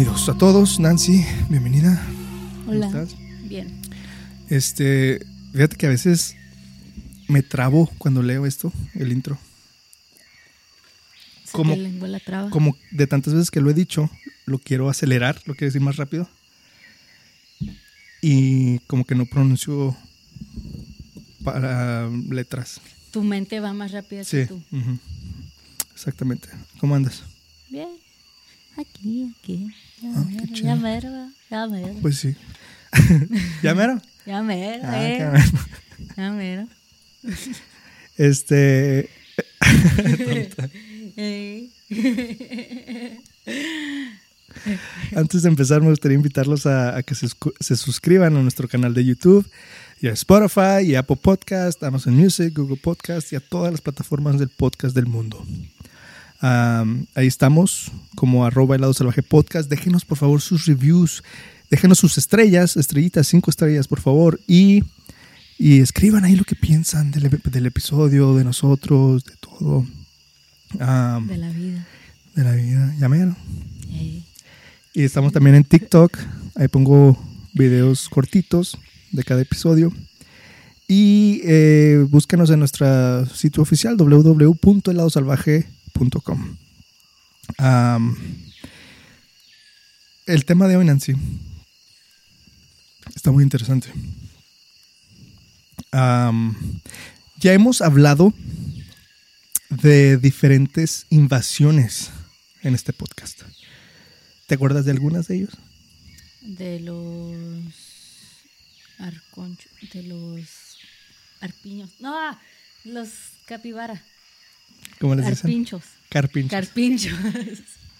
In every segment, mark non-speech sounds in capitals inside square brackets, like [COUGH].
Bienvenidos a todos, Nancy, bienvenida. Hola. ¿Cómo estás? Bien. Este, fíjate que a veces me trabo cuando leo esto, el intro. Lengua la traba. Como de tantas veces que lo he dicho, lo quiero acelerar, lo quiero decir más rápido. Y como que no pronuncio para letras. Tu mente va más rápida Sí, que tú. ujú. exactamente. ¿Cómo andas? Bien. Aquí, aquí. Ya Ah, qué mero, chido. ya mero, ya mero. Pues sí. [LAUGHS] ¿Ya mero? Ya mero, Ah, eh. bueno. Ya mero. Este, Eh. [LAUGHS] Antes de empezar, me gustaría invitarlos a, a que se suscriban a nuestro canal de YouTube y a Spotify y Apple Podcast, Amazon Music, Google Podcast y a todas las plataformas del podcast del mundo. Ahí estamos como arroba helado salvaje podcast. Déjenos por favor sus reviews, déjenos sus estrellas, estrellitas, cinco estrellas por favor y, y escriban ahí lo que piensan del, ep- del episodio, de nosotros, de todo. De la vida. de la vida, ya mero. Y estamos también en TikTok. Ahí pongo videos cortitos de cada episodio. Y eh, búscanos en nuestro sitio oficial www.heladosalvaje.com. Am, el tema de hoy, Nancy, está muy interesante. Am, ya hemos hablado de diferentes invasiones en este podcast. ¿Te acuerdas de algunas de ellos? De los arconchos, de los arpiños. No, los capibara. ¿Cómo les dicen? Carpinchos. Carpinchos.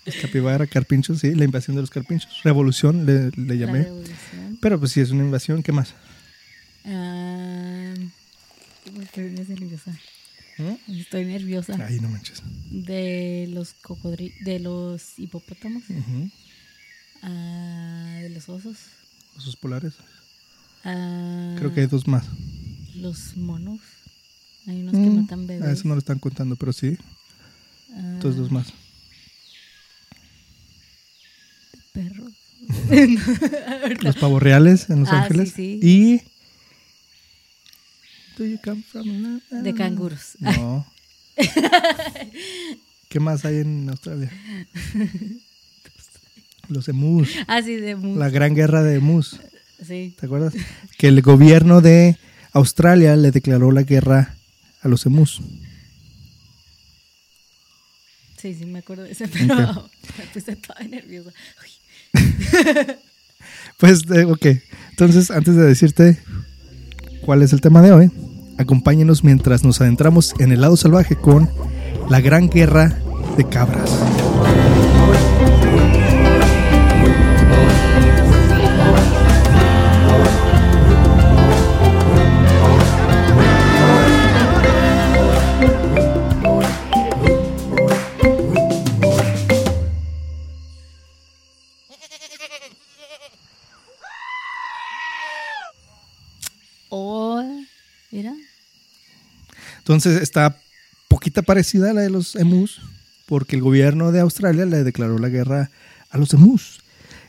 Los capibara, carpinchos, sí, la invasión de los carpinchos. Revolución le, le La llamé. revolución. Pero pues sí, es una invasión, ¿qué más? Ah, estoy nerviosa. ¿Mm? Estoy nerviosa. Ay, no manches. De los cocodrilos, de los hipopótamos, ah, de los osos, Osos polares. ah, Creo que hay dos más. los monos. Hay unos que Mm, matan bebés. A eso no lo están contando, pero sí. ah, Entonces dos más. Perros. [LAUGHS] Los pavos reales en Los Ah, Ángeles. sí, sí. Y. Do you come from- De canguros. No. ¿Qué más hay en Australia? Los emus. Ah, sí, de mus. La gran guerra de emus. Sí. ¿Te acuerdas? Que el gobierno de Australia le declaró la guerra a los emus. Sí, sí, me acuerdo de ese, pero [LAUGHS] me puse toda nerviosa. [LAUGHS] Pues, eh, ok. Entonces, antes de decirte cuál es el tema de hoy, acompáñenos mientras nos adentramos en el lado salvaje con la gran guerra de cabras. Entonces, está poquita parecida a la de los emus, porque el gobierno de Australia le declaró la guerra a los emus.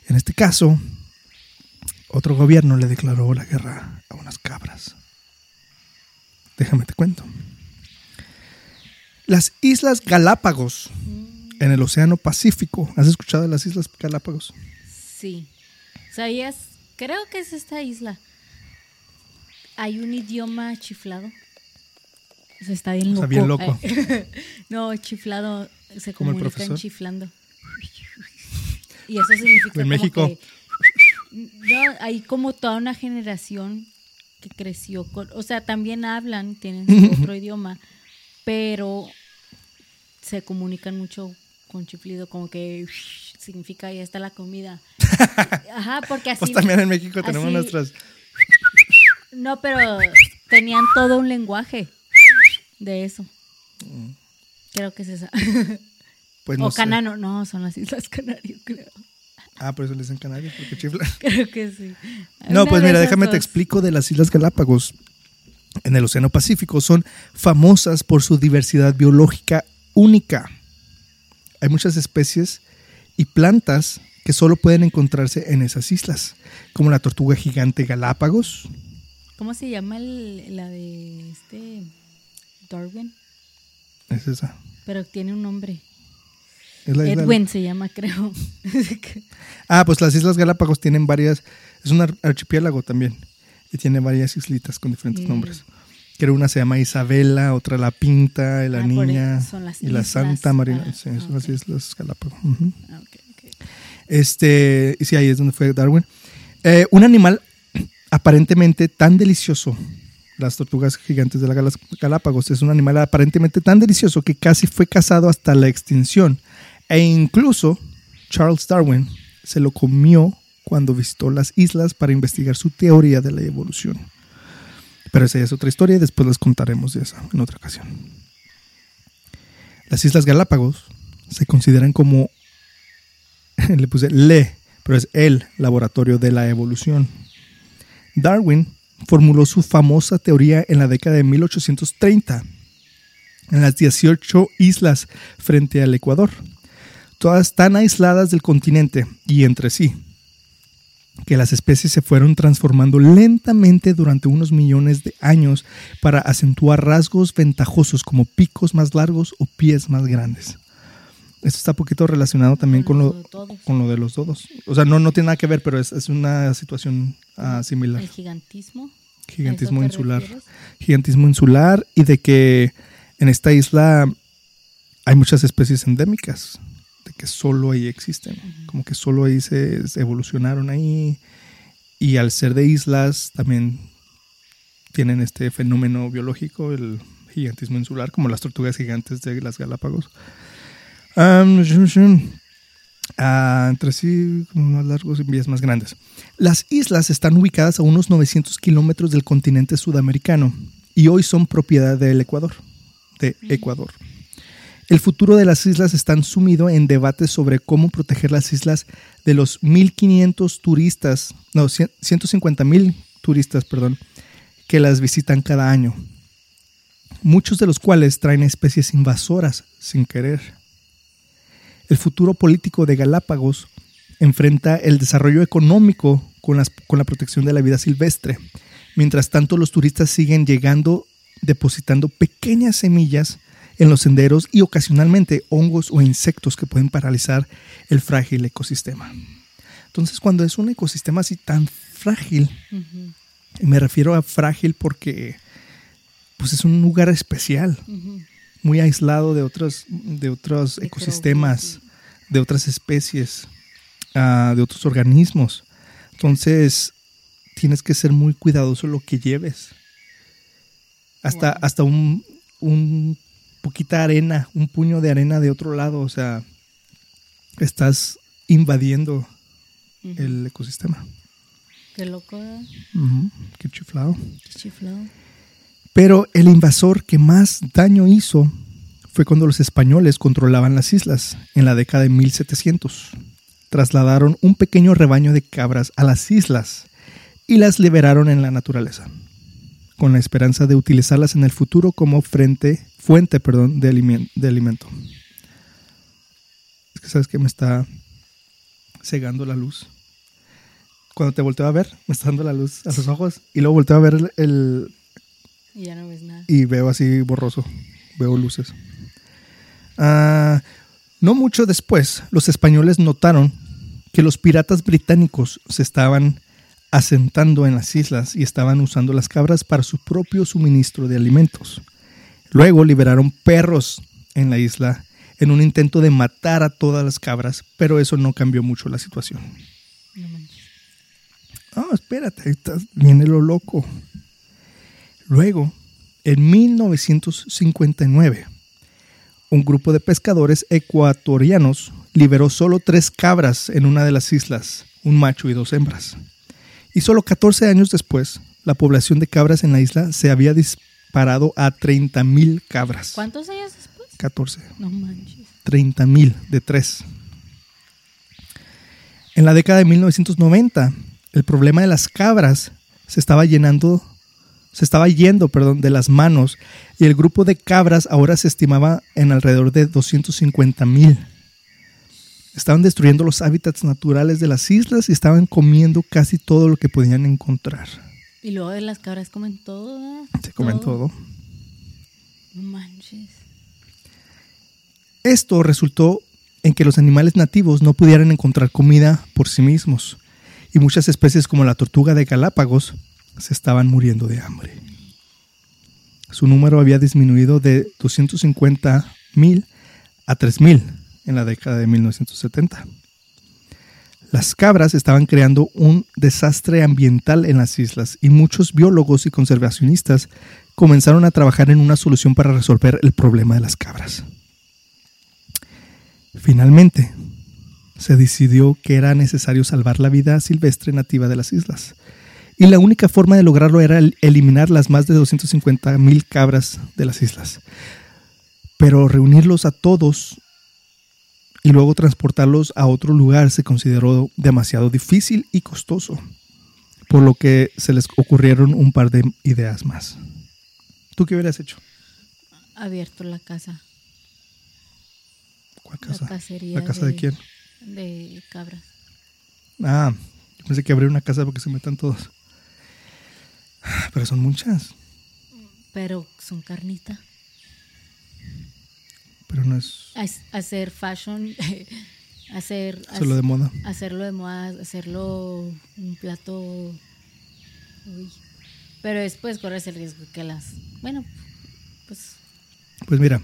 En este caso, otro gobierno le declaró la guerra a unas cabras. Déjame te cuento. Las Islas Galápagos, en el Océano Pacífico. ¿Has escuchado de las Islas Galápagos? Sí. ¿Sabías? Creo que es esta isla. Hay un idioma chiflado. Eso está bien loco. sea, bien loco. [LAUGHS] No, chiflado se comunican chiflando. Y eso significa En México. que- no, hay como toda una generación que creció con, o sea, también hablan, tienen otro idioma, pero se comunican mucho con chiflido, como que significa ya está la comida. [LAUGHS] Ajá, porque así. Pues también en México tenemos así- nuestras. No, pero tenían todo un lenguaje de eso. Creo que es esa. [LAUGHS] Pues no o sé. Canano. No, son las Islas Canarias, creo. Ah, por eso le dicen Canarias, porque [LAUGHS] chifla. Creo que sí. No, Una pues mira, déjame te explico de las Islas Galápagos. En el Océano Pacífico son famosas por su diversidad biológica única. Hay muchas especies y plantas que solo pueden encontrarse en esas islas, como la tortuga gigante Galápagos, ¿Cómo se llama el- la de este Darwin? es esa. Pero tiene un nombre. Es la isla- Edwin se llama, creo. [LAUGHS] Ah, pues las Islas Galápagos tienen varias, es un ar- archipiélago también, y tiene varias islitas con diferentes Mm. nombres. Que una se llama Isabela, otra La Pinta, la Ah, Niña y la islas. Santa Marina. Ah, sí, son las. Islas Galápagos. Ah. Este, y sí, ahí es donde fue Darwin. Eh, un animal [CLEARS THROAT] aparentemente tan delicioso, las tortugas gigantes de las Galápagos, es un animal aparentemente tan delicioso que casi fue cazado hasta la extinción. E incluso Charles Darwin se lo comió cuando visitó las islas para investigar su teoría de la evolución. Pero esa ya es otra historia y después les contaremos de esa en otra ocasión. Las Islas Galápagos se consideran como [LAUGHS] le puse le, pero es el laboratorio de la evolución. Darwin formuló su famosa teoría en la década de 1830 en las 18 islas frente al Ecuador, todas tan aisladas del continente y entre sí, que las especies se fueron transformando lentamente durante unos millones de años para acentuar rasgos ventajosos como picos más largos o pies más grandes. Esto está un poquito relacionado también con lo, con lo de los dodos. O sea, no, no tiene nada que ver, pero es, es una situación ah, similar. El gigantismo. ¿a Gigantismo insular. refieres? Gigantismo insular y de que en esta isla hay muchas especies endémicas, de que solo ahí existen, como que solo ahí se, se evolucionaron ahí y al ser de islas también tienen este fenómeno biológico, el gigantismo insular, como las tortugas gigantes de las Galápagos. Am, shum, shum. Ah, entre sí, más largos y vías más grandes. Las islas están ubicadas a unos 900 kilómetros del continente sudamericano y hoy son propiedad del Ecuador, de Ecuador. El futuro de las islas está sumido en debates sobre cómo proteger las islas de los 1.500 turistas, no, 150.000 turistas, perdón, que las visitan cada año. Muchos de los cuales traen especies invasoras sin querer. El futuro político de Galápagos enfrenta el desarrollo económico con, las- con la protección de la vida silvestre. Mientras tanto, los turistas siguen llegando depositando pequeñas semillas en los senderos y ocasionalmente hongos o insectos que pueden paralizar el frágil ecosistema. Entonces, cuando es un ecosistema así tan frágil, y me refiero a frágil porque pues es un lugar especial. Muy aislado de otros, de otros ecosistemas, de otras especies, ah, de otros organismos. Entonces, tienes que ser muy cuidadoso lo que lleves. Hasta, Wow. hasta un, un poquita arena, un puño de arena de otro lado, o sea, estás invadiendo el ecosistema. Qué loco. Ujú, Qué chiflado. Qué chiflado. Pero el invasor que más daño hizo fue cuando los españoles controlaban las islas en la década de 1700. Trasladaron un pequeño rebaño de cabras a las islas y las liberaron en la naturaleza, con la esperanza de utilizarlas en el futuro como frente, fuente perdón, de, de alimento. Es que sabes que me está cegando la luz. Cuando te volteo a ver, me está dando la luz a los ojos y luego volteo a ver el, Y ya no ves nada. y veo así borroso, veo luces. Ah, no mucho después, los españoles notaron que los piratas británicos se estaban asentando en las islas y estaban usando las cabras para su propio suministro de alimentos. Luego liberaron perros en la isla en un intento de matar a todas las cabras, pero eso no cambió mucho la situación. No. Ah, espérate, viene lo loco. Luego, en 1959, un grupo de pescadores ecuatorianos liberó solo tres cabras en una de las islas, un macho y dos hembras. Y solo 14 años después, la población de cabras en la isla se había disparado a 30.000 cabras. ¿Cuántos años después? 14. No manches. 30.000 de tres. En la década de 1990, el problema de las cabras se estaba llenando, se estaba yendo, perdón, de las manos y el grupo de cabras ahora se estimaba en alrededor de 250.000. Estaban destruyendo los hábitats naturales de las islas y estaban comiendo casi todo lo que podían encontrar. Y luego de las cabras comen todo. Se comen todo. No manches. Esto resultó en que los animales nativos no pudieran encontrar comida por sí mismos y muchas especies como la tortuga de Galápagos se estaban muriendo de hambre. Su número había disminuido de 250 mil a 3 mil en la década de 1970. Las cabras estaban creando un desastre ambiental en las islas y muchos biólogos y conservacionistas comenzaron a trabajar en una solución para resolver el problema de las cabras. Finalmente, se decidió que era necesario salvar la vida silvestre nativa de las islas. Y la única forma de lograrlo era eliminar las más de 250 mil cabras de las islas. Pero reunirlos a todos y luego transportarlos a otro lugar se consideró demasiado difícil y costoso, por lo que se les ocurrieron un par de ideas más. ¿Tú qué hubieras hecho? Abierto la casa. ¿Cuál casa? La cacería. ¿La casa de, quién? De cabras. Ah, yo pensé que abrir una casa porque se metan todos. Pero son muchas. Pero son carnita. Pero no es. Hacer fashion, [LAUGHS] hacer. Hacerlo de moda. Hacerlo de moda, hacerlo un plato. Uy. Pero después corres el riesgo que las. Bueno, pues. Pues mira,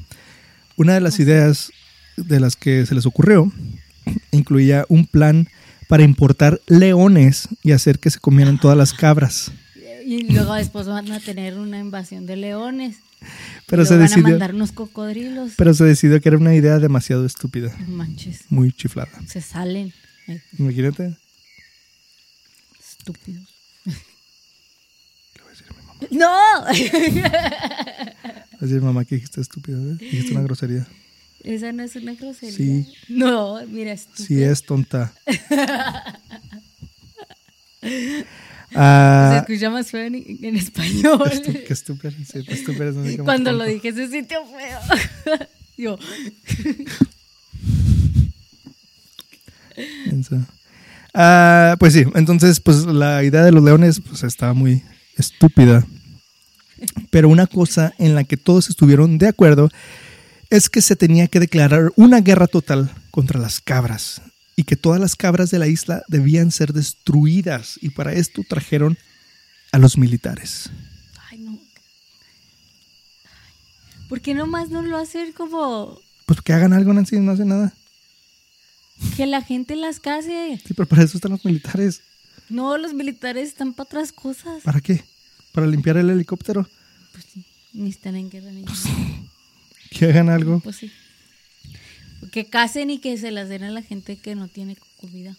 una de las ideas de las que se les ocurrió [CLEARS THROAT] incluía un plan para importar leones y hacer que se comieran todas las cabras. Y luego después van a tener una invasión de leones. Pero y se van decidió. a mandar unos cocodrilos. Pero se decidió que era una idea demasiado estúpida. Manches. Muy chiflada. Se salen. Imagínate. Estúpidos. Le voy a decir a mi mamá. ¡No! Voy a decir mamá que dijiste estúpida, ¿eh? Dijiste una grosería. Esa no es una grosería. Sí. No, mira, estúpido. Sí es tonta. [LAUGHS] Se Ah, escucha más feo en, en español. [LAUGHS] estu- qué. Sí, no sé cómo Cuando lo dije se sintió feo. [LAUGHS] Yo. [LAUGHS] Ah, pues sí, entonces pues la idea de los leones pues estaba muy estúpida. Pero una cosa en la que todos estuvieron de acuerdo es que se tenía que declarar una guerra total contra las cabras y que todas las cabras de la isla debían ser destruidas y para esto trajeron a los militares. ay no. ¿Por qué nomás no lo hacen como Pues que hagan algo, Nancy, no hacen nada. que la gente las case? Sí, pero para eso están los militares. No, los militares están para otras cosas. ¿Para qué? ¿Para limpiar el helicóptero? Pues sí, ni están en guerra ni Que hagan algo. Pues sí. Que casen y que se las den a la gente que no tiene comida.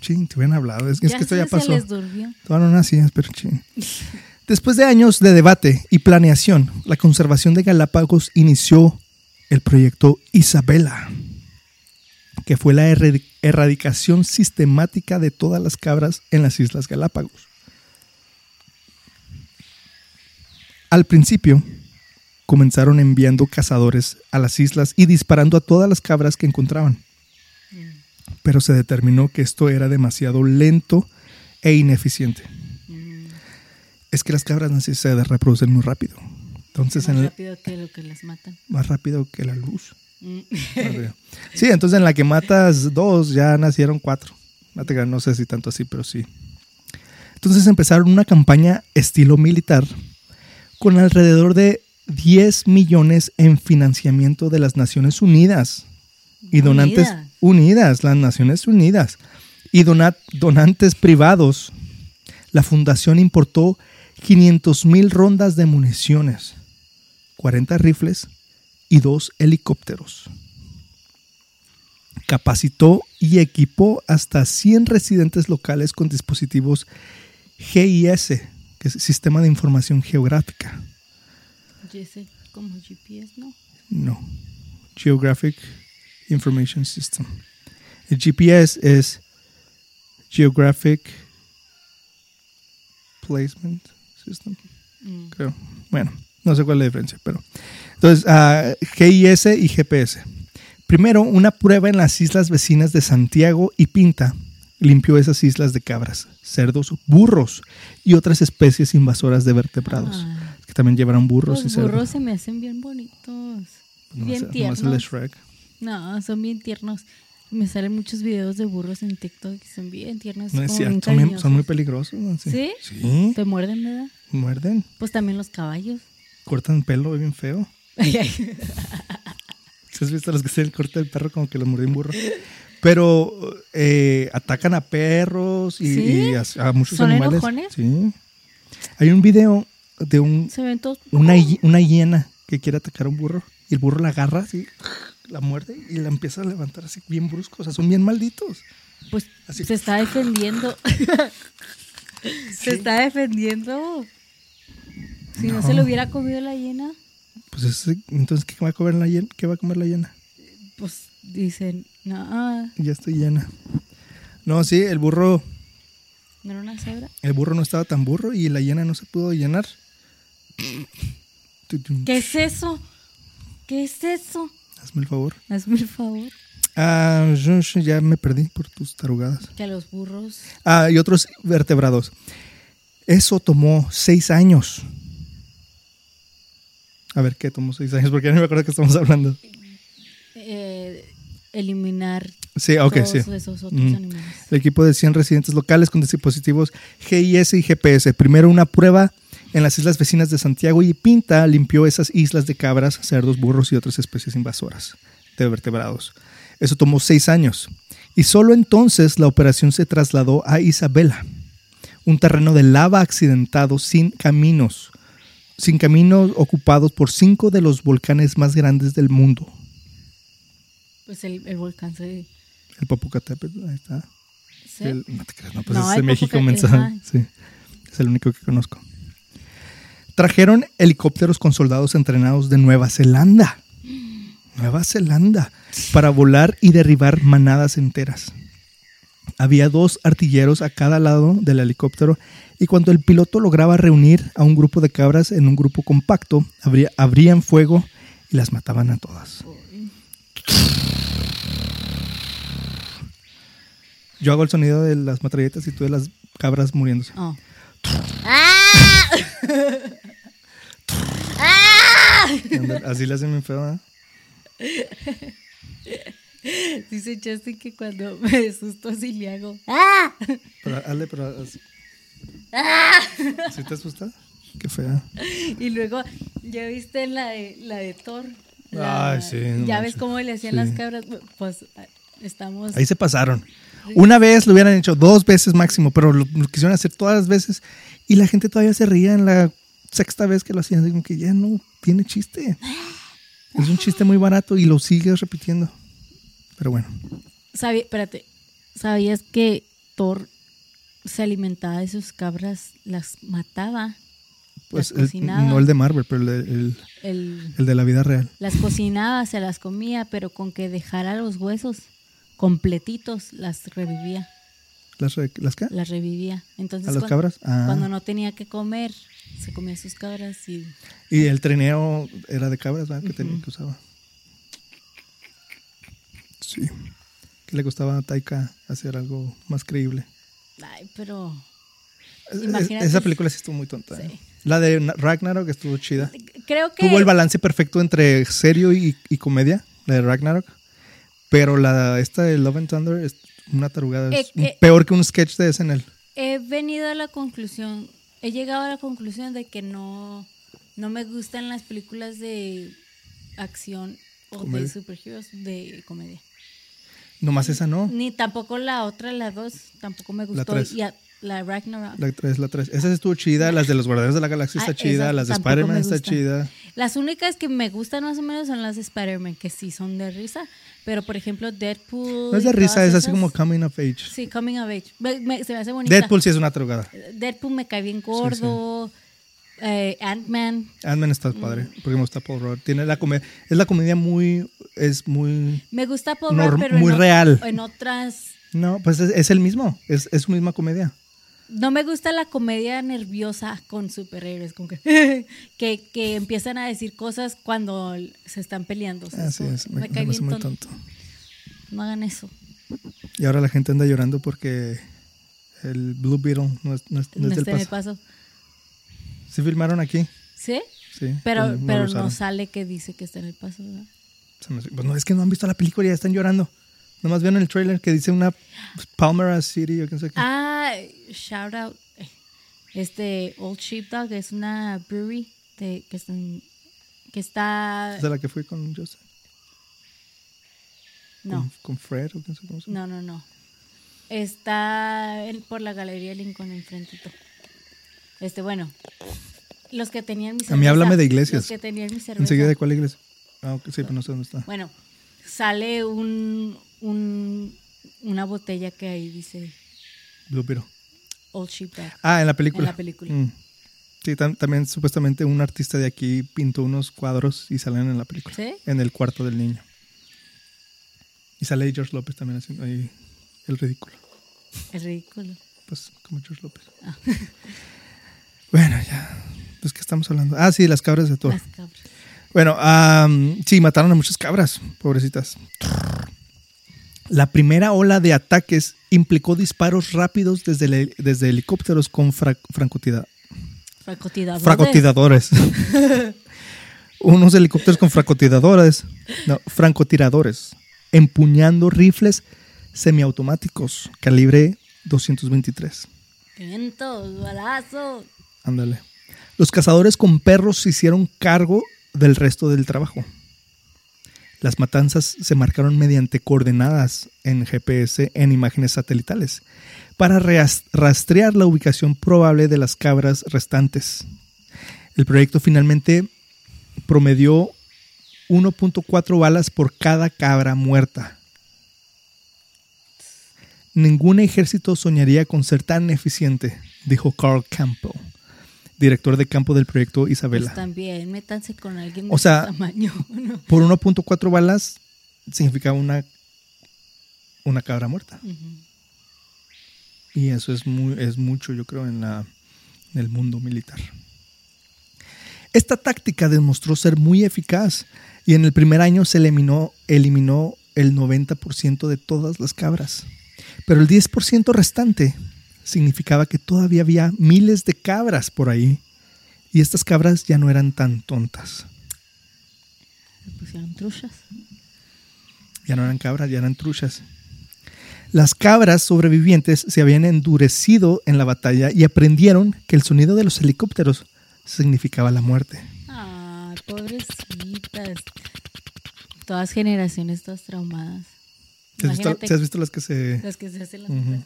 Chin, te hubieran hablado. Es, que esto ya pasó. Se les durmió. Todavía no nacías, pero chin. [LAUGHS] Después de años de debate y planeación, la conservación de Galápagos inició el proyecto Isabela, que fue la erradicación sistemática de todas las cabras en las Islas Galápagos. Al principio, comenzaron enviando cazadores a las islas y disparando a todas las cabras que encontraban. Pero se determinó que esto era demasiado lento e ineficiente. Mm, Es que las cabras se reproducen muy rápido. Entonces, más en rápido que lo que las matan. más rápido que la luz. Mm. Sí, entonces en la que matas dos, ya nacieron cuatro. No sé si tanto así, pero sí. Entonces empezaron una campaña estilo militar con alrededor de 10 millones en financiamiento de las Naciones Unidas y donantes Unidas. unidas, las Naciones Unidas y dona- donantes privados. La fundación importó 500 mil rondas de municiones 40 rifles y dos helicópteros. Capacitó y equipó hasta 100 residentes locales con dispositivos GIS, que es Sistema de Información Geográfica. Como GPS, ¿no? No, Geographic Information System. El GPS es Geographic Placement System, Mm. creo. Bueno, no sé cuál es la diferencia, pero. Entonces, ah, GIS y GPS. Primero, una prueba en las islas vecinas de Santiago y Pinta limpió esas islas de cabras, cerdos, burros y otras especies invasoras de vertebrados, Ah, que también llevaron burros y los cerdos. burros se me hacen bien bonitos. Nomás- bien nomás tiernos. el de Shrek. No, son bien tiernos. Me salen muchos videos de burros en TikTok y son bien tiernos. No es como bien cierto, son, bien- son muy peligrosos. ¿no? Sí. ¿Sí? Sí, Te muerden, ¿verdad? muerden, Pues también los caballos. cortan pelo bien feo. [LAUGHS] ¿Sí ¿Has visto los que se el corte del perro como que los mordió un burro? Pero eh, atacan a perros y, ¿Sí? y a, a muchos ¿Son animales. enojones? Sí. Hay un video de un, una, una hiena que quiere atacar a un burro y el burro la agarra así, la muerde y la empieza a levantar así bien brusco. O sea, son bien malditos. Pues Así. se está defendiendo. [LAUGHS] se está defendiendo. Si no. No. se lo hubiera comido la hiena, Pues ese- entonces, ¿qué va a comer la hiena? ¿Qué va a comer la hiena? pues dicen, no, Ya estoy llena. No, sí, el burro, no era una cebra. el burro no estaba tan burro y la hiena no se pudo llenar. ¿Qué es eso? ¿Qué es eso? Hazme el favor. Hazme el favor. Ah, yo- yo ya me perdí por tus tarugadas. Que a los burros. Ah, y otros vertebrados. Eso tomó seis años. A ver, ¿qué tomó seis años? Porque ya no me acuerdo de qué estamos hablando. eh, eliminar Sí, todos sí. esos otros Mm. animales. El equipo de 100 residentes locales con dispositivos GIS y GPS. Primero una prueba en las islas vecinas de Santiago y Pinta limpió esas islas de cabras, cerdos, burros y otras especies invasoras de vertebrados. Eso tomó seis años. Y solo entonces la operación se trasladó a Isabela, un terreno de lava accidentado sin caminos, sin caminos ocupados por cinco de los volcanes más grandes del mundo. Pues el, el volcán se. El Popocatépetl, ahí está. El- no te creas, no, pues No, es de México, mensaje. Sí, es el único que conozco. Trajeron helicópteros con soldados entrenados de Nueva Zelanda. Nueva Zelanda. Para volar y derribar manadas enteras. Había dos artilleros a cada lado del helicóptero y cuando el piloto lograba reunir a un grupo de cabras en un grupo compacto, abría- abrían fuego y las mataban a todas. Yo hago el sonido de las matralletas y tú de las cabras muriéndose. Oh. Ándale, Así le hacen bien feo, ¿eh? Dice Justin que cuando [LAUGHS] me asusto así le hago. ¡Ah! Pero, hazle, pero así. ¿Sí te asusta? Qué fea. Y luego, ¿ya viste la de, la de Thor? La- Ay, sí, no ¿Ya manches. ves cómo le hacían Sí. las cabras? Pues ah, estamos... Ahí se pasaron. Una vez lo hubieran hecho, dos veces máximo, pero lo, lo quisieron hacer todas las veces y la gente todavía se ría en la sexta vez que lo hacían. Digo que ya no tiene chiste. Es un chiste muy barato y lo sigues repitiendo. Pero bueno, Sabí- espérate, ¿sabías que Thor se alimentaba de sus cabras, las mataba? pues las el- no el de Marvel, pero el el- El- el de la vida real. las cocinaba, se las comía, pero con que dejara los huesos completitos, las revivía, ¿Las, re- las qué? las revivía. Entonces, ¿A las cabras? Ah. cuando no tenía que comer, se comía sus cabras y Y el trineo era de cabras, ¿verdad? Que, tenía, que usaba. Sí. Que le costaba a Taika hacer algo más creíble. Ay, pero Imagínate. Esa película sí estuvo muy tonta. ¿eh? La de Na- Ragnarok estuvo chida. creo que Tuvo el balance perfecto entre serio y, y comedia, la de Ragnarok. Pero la esta de Love and Thunder es una tarugada. Es Eh, eh. peor que un sketch de SNL. he venido a la conclusión, he llegado a la conclusión de que no, no me gustan las películas de acción o Comedia. de superheroes de comedia. Nomás esa no. Ni tampoco la otra, la dos, tampoco me gustó. tres. Y a- la Ragnarok. La 3, la 3. Esa estuvo chida. Las de los Guardianes de la Galaxia está Ah, chida. esa Las de Spider-Man está chida. Las únicas que me gustan más o menos son las de Spider-Man, que sí son de risa. Pero, por ejemplo, Deadpool. No es de risa, es así como coming of age. Sí, Coming of Age. Me- me- se me hace bonita. Deadpool sí es una drogada. Deadpool me cae bien gordo. Eh, Ant-Man. Ant-Man está Mm. padre, porque me gusta Paul Rudd. Tiene la comedia, es la comedia muy, es muy, Me gusta Paul Rudd, pero muy en, real. en otras. no, pues es, es el mismo, es, es su misma comedia. No me gusta la comedia nerviosa con superhéroes, con que, [LAUGHS] que, que empiezan a decir cosas cuando se están peleando. O sea, Así es, me, me cae bien muy tonto. tonto. No hagan eso. Y ahora la gente anda llorando porque el Blue Beetle no es, no es- no es del está en el paso. paso. ¿Sí filmaron aquí? ¿Sí? Sí. Pero, pues pero no sale que dice que está en el paso. ¿verdad? Pues no, es que no han visto la película y ya están llorando. Nomás vieron el trailer que dice una Palmera City o qué sé qué. Ah, shout out. Este Old Sheepdog es una brewery de, que, está en- que está. ¿Es de la que fui con Joseph? No, Con, con Fred o qué sé cómo se llama. no, no, no. Está en- por la Galería Lincoln enfrentito. Este, bueno. Los que tenían mi cerveza. A mí háblame de iglesias. Los que tenían mi cerveza. ¿Enseguida de cuál iglesia? Ah, ok, sí, pero no sé dónde está. Bueno, sale un, un una botella que ahí dice Blue Beetle. Old Sheepdog. Ah, en la película. En la película. Mm. Sí, tam- también supuestamente un artista de aquí pintó unos cuadros y salen en la película. ¿Sí? En el cuarto del niño. Y sale ahí George López también haciendo ahí el ridículo. Es ridículo. Pues como George López. Ah. [LAUGHS] bueno, ya. Pues que estamos hablando. Ah, sí, las cabras de todo. Las cabras. Bueno, am, sí, mataron a muchas cabras, pobrecitas. La primera ola de ataques implicó disparos rápidos desde, el- desde helicópteros con fra- francotida- Francotiradores. [LAUGHS] Unos helicópteros con francotiradores, no, francotiradores, empuñando rifles semiautomáticos calibre 223. Vientos, balazos. Ándale. Los cazadores con perros se hicieron cargo del resto del trabajo. Las matanzas se marcaron mediante coordenadas en GPS en imágenes satelitales para rastrear la ubicación probable de las cabras restantes. El proyecto finalmente promedió 1.4 balas por cada cabra muerta. Ningún ejército soñaría con ser tan eficiente, dijo Carl Campbell, director de campo del proyecto Isabela. Pues también, métanse con alguien O de sea, ese tamaño. [LAUGHS] ¿no? Por 1.4 balas significaba una, una cabra muerta. Y eso es, muy, es mucho, yo creo, en, la, en el mundo militar. Esta táctica demostró ser muy eficaz y en el primer año se eliminó, eliminó el 90% de todas las cabras. Pero el 10% restante significaba que todavía había miles de cabras por ahí y estas cabras ya no eran tan tontas. Se pusieron truchas. Ya no eran cabras, ya eran truchas. Las cabras sobrevivientes se habían endurecido en la batalla y aprendieron que el sonido de los helicópteros significaba la muerte. Ay, pobrecitas. Todas generaciones, todas traumadas. ¿Te has visto, te has visto las que se las que se hacen las Ujú.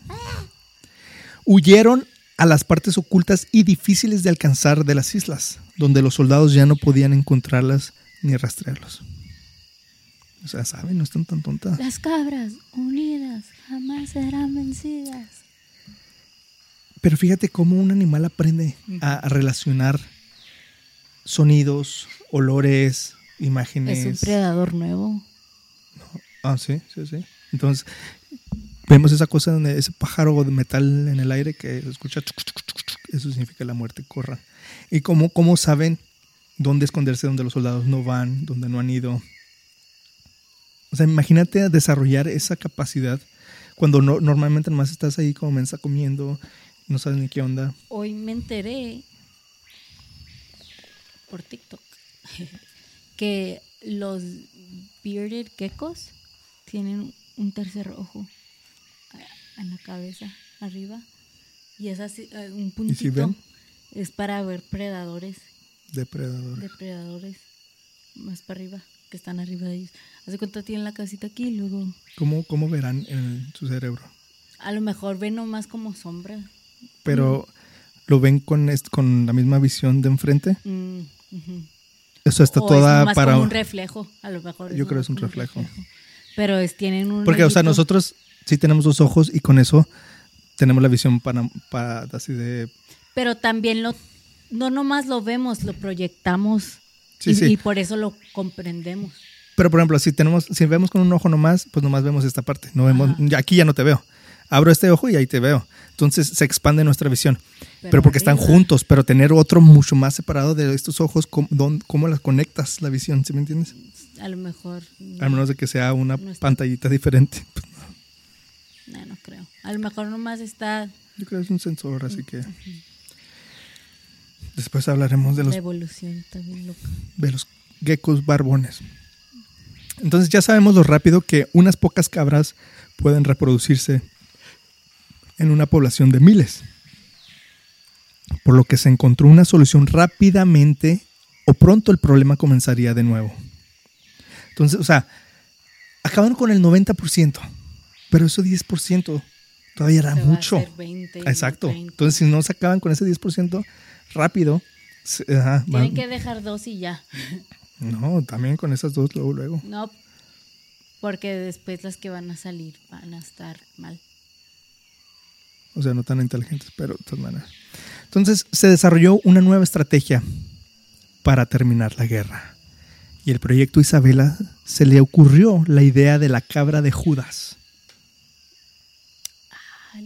Huyeron a las partes ocultas y difíciles de alcanzar de las islas, donde los soldados ya no podían encontrarlas ni rastrearlos? O sea, saben, no están tan tontas. Las cabras unidas jamás serán vencidas. Pero fíjate cómo un animal aprende a, a relacionar sonidos, olores, imágenes. Es un predador nuevo. Ah, sí, sí, sí. Entonces, vemos esa cosa donde ese pájaro de metal en el aire que se escucha. Eso significa la muerte, corran. Y cómo, cómo saben dónde esconderse, donde los soldados no van, donde no han ido. O sea, imagínate desarrollar esa capacidad cuando no, normalmente nomás estás ahí como mensa comiendo, no sabes ni qué onda. Hoy me enteré por TikTok [LAUGHS] que los bearded geckos tienen un tercer ojo en la cabeza, arriba. Y es así, eh, un puntito. ven? Es para ver predadores, Depredador. depredadores más para arriba, que están arriba de ellos. Hace cuenta tienen la casita aquí y luego ¿Cómo, ¿Cómo verán en su cerebro? a lo mejor ven nomás como sombra. Pero lo ven con, con la misma visión de enfrente. Mm. Eso está O toda es para... como un reflejo, a lo mejor. Yo creo nomás es un reflejo. Pero es, tienen un. Porque, o sea, nosotros sí tenemos dos ojos y con eso tenemos la visión para, para así de... Pero también lo. No nomás lo vemos, lo proyectamos. Sí, y, sí. y por eso lo comprendemos. Pero, por ejemplo, si tenemos, si vemos con un ojo nomás, pues nomás vemos esta parte. No vemos, Ajá. aquí ya no te veo. Abro este ojo y ahí te veo. Entonces se expande nuestra visión. Pero, Pero porque están juntos, pero tener otro mucho más separado de estos ojos, ¿cómo, dónde- cómo las conectas la visión? ¿Sí me entiendes? A lo mejor. A menos de que sea una No pantallita diferente. No, no creo. A lo mejor nomás está yo creo que es un sensor, así que... Después hablaremos de los la evolución también loca. de los geckos barbones. Entonces ya sabemos lo rápido que unas pocas cabras pueden reproducirse en una población de miles. Por lo que se encontró una solución rápidamente o pronto el problema comenzaría de nuevo. Entonces, o sea, acabaron con el 90%, pero eso 10% todavía era mucho. hacer 20, Exacto. 30. Entonces, si no se acaban con ese 10% rápido, ajá, Tienen van- que dejar dos y ya. no, también con esas dos luego, luego. No, porque después las que van a salir van a estar mal. O sea, no tan inteligentes, pero de todas maneras. Entonces se desarrolló una nueva estrategia para terminar la guerra. Y el proyecto Isabela se le ocurrió la idea de la cabra de Judas. Ah,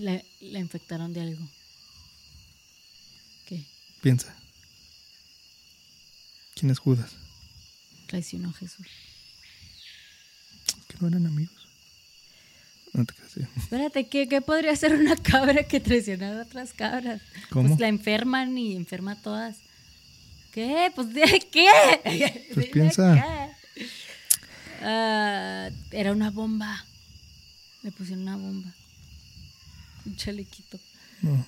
La, infectaron de algo. ¿Qué? Piensa. ¿Quién es Judas? Traicionó a Jesús. Que no eran amigos. No te creas. Espérate, ¿qué, qué podría ser una cabra que traicionara a otras cabras? ¿Cómo? Pues la enferman y enferma a todas. ¿Qué? Pues ¿de qué? Pues [LAUGHS] piensa. qué. Ah, era una bomba. Le pusieron una bomba. Un chalequito. No.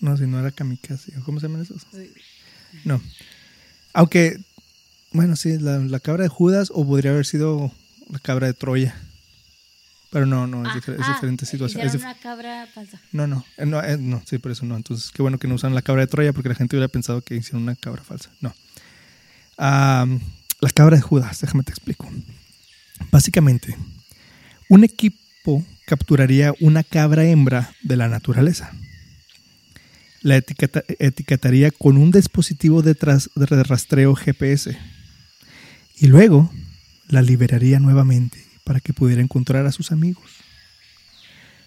No, si no era kamikaze. ¿o ¿Cómo se llaman esos? Sí. No. Aunque, bueno, sí, la, la cabra de Judas o podría haber sido la cabra de Troya. Pero no, no, es, Ah, difer- es ah, diferente situación. Es dif- una cabra falsa. no, no, eh, no, eh, no, sí, por eso no. Entonces, qué bueno que no usan la cabra de Troya porque la gente hubiera pensado que hicieron una cabra falsa. No. Ah, la cabra de Judas, déjame te explico. Básicamente, un equipo capturaría una cabra hembra de la naturaleza. La etiqueta- etiquetaría con un dispositivo de, de rastreo GPS y luego la liberaría nuevamente para que pudiera encontrar a sus amigos.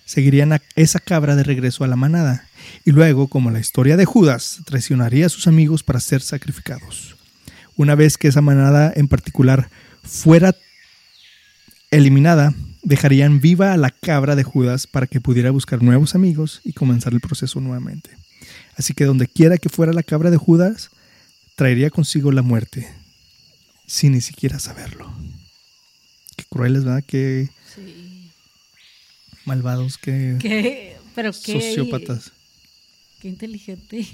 Seguirían a esa cabra de regreso a la manada y luego, como la historia de Judas, traicionaría a sus amigos para ser sacrificados. Una vez que esa manada en particular fuera eliminada, dejarían viva a la cabra de Judas para que pudiera buscar nuevos amigos y comenzar el proceso nuevamente. Así que donde quiera que fuera la cabra de Judas, traería consigo la muerte, sin ni siquiera saberlo. Qué crueles, ¿verdad? Qué Sí. malvados, qué, ¿Qué? Pero qué. sociópatas. Qué inteligente.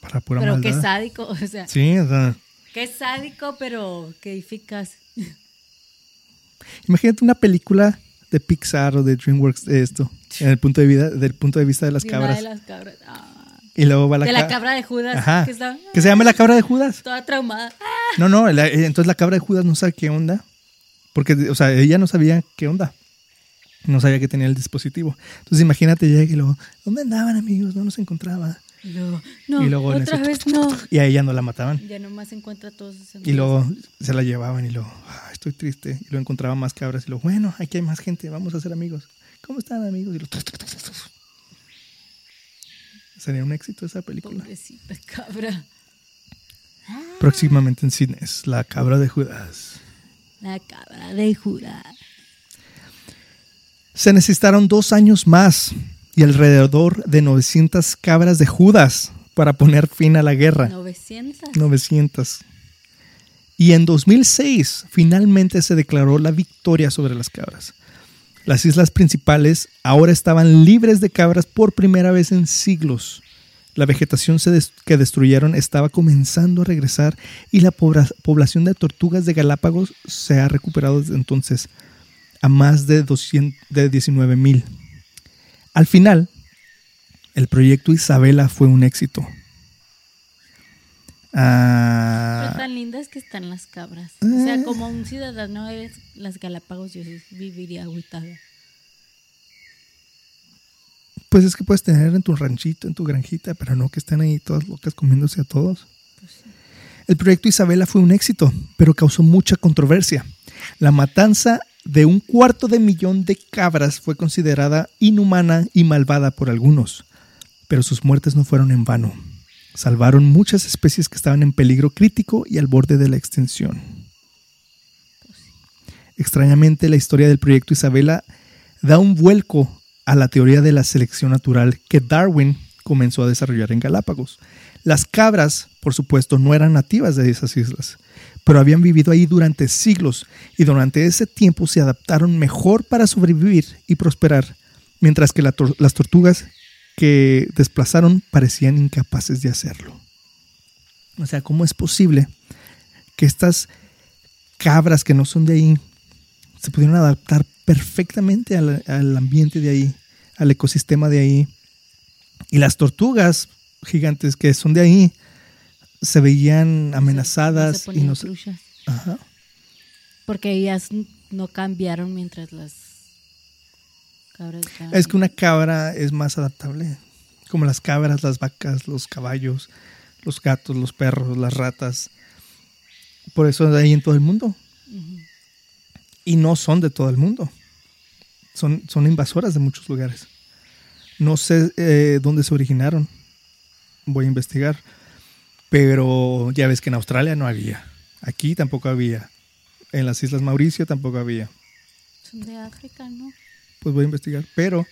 Para pura pero qué sádico. O sea, Sí, o sea, qué sádico, pero qué eficaz. Imagínate una película de Pixar o de DreamWorks de esto, en el punto de vida, del punto de vista de las De cabras. de las cabras. Ah. Y luego va la, de la ca- cabra de Judas. Ajá. Que, está, Que se llama la cabra de Judas. Toda traumada. Ah, No, no, la- eh, entonces la cabra de Judas no sabe qué onda. Porque, o sea, ella no sabía qué onda. No sabía que tenía el dispositivo. Entonces imagínate, llega y luego, ¿dónde andaban amigos? No nos encontraba. Y luego, no, y luego otra eso, vez no. Y a ella no la mataban. Ya nomás encuentra a todos sus Y luego se la llevaban y luego, "Ah, estoy triste. Y luego encontraban más cabras y luego, bueno, aquí hay más gente, vamos a ser amigos. ¿Cómo están amigos? Y luego, Sería un éxito esa película. Pobrecita cabra. Próximamente en cines, La cabra de Judas. La cabra de Judas. Se necesitaron dos años más y alrededor de 900 cabras de Judas para poner fin a la guerra. 900. 900. Y en 2006 finalmente se declaró la victoria sobre las cabras. Las islas principales ahora estaban libres de cabras por primera vez en siglos. La vegetación que destruyeron estaba comenzando a regresar y la población de tortugas de Galápagos se ha recuperado desde entonces a más de, 200 de 19 mil. Al final, el proyecto Isabela fue un éxito. Ah, Pero tan lindas que están las cabras. O sea, Eh. como un ciudadano de las Galápagos, yo viviría agüitada. pues es que puedes tener en tu ranchito, en tu granjita, pero no que estén ahí todas locas comiéndose a todos. Pues sí. El proyecto Isabela fue un éxito, pero causó mucha controversia. La matanza de un cuarto de millón de cabras fue considerada inhumana y malvada por algunos, pero sus muertes no fueron en vano. Salvaron muchas especies que estaban en peligro crítico y al borde de la extinción. Extrañamente, la historia del proyecto Isabela da un vuelco a la teoría de la selección natural que Darwin comenzó a desarrollar en Galápagos. Las cabras, por supuesto, no eran nativas de esas islas, pero habían vivido ahí durante siglos y durante ese tiempo se adaptaron mejor para sobrevivir y prosperar, mientras que las tortugas que desplazaron parecían incapaces de hacerlo. O sea, ¿cómo es posible que estas cabras que no son de ahí se pudieron adaptar perfectamente al, al ambiente de ahí, al ecosistema de ahí? Y las tortugas gigantes que son de ahí se veían amenazadas No se y no se-. Ajá. Porque ellas no cambiaron mientras las cabras estaban Es que una cabra es más adaptable. Como las cabras, las vacas, los caballos, los gatos, los perros, las ratas. Por eso hay en todo el mundo. Y no son de todo el mundo. Son, son invasoras de muchos lugares. No sé eh, dónde se originaron. Voy a investigar. Pero ya ves que en Australia no había. Aquí tampoco había. En las Islas Mauricio tampoco había. Son de África, ¿no? pues voy a investigar. Pero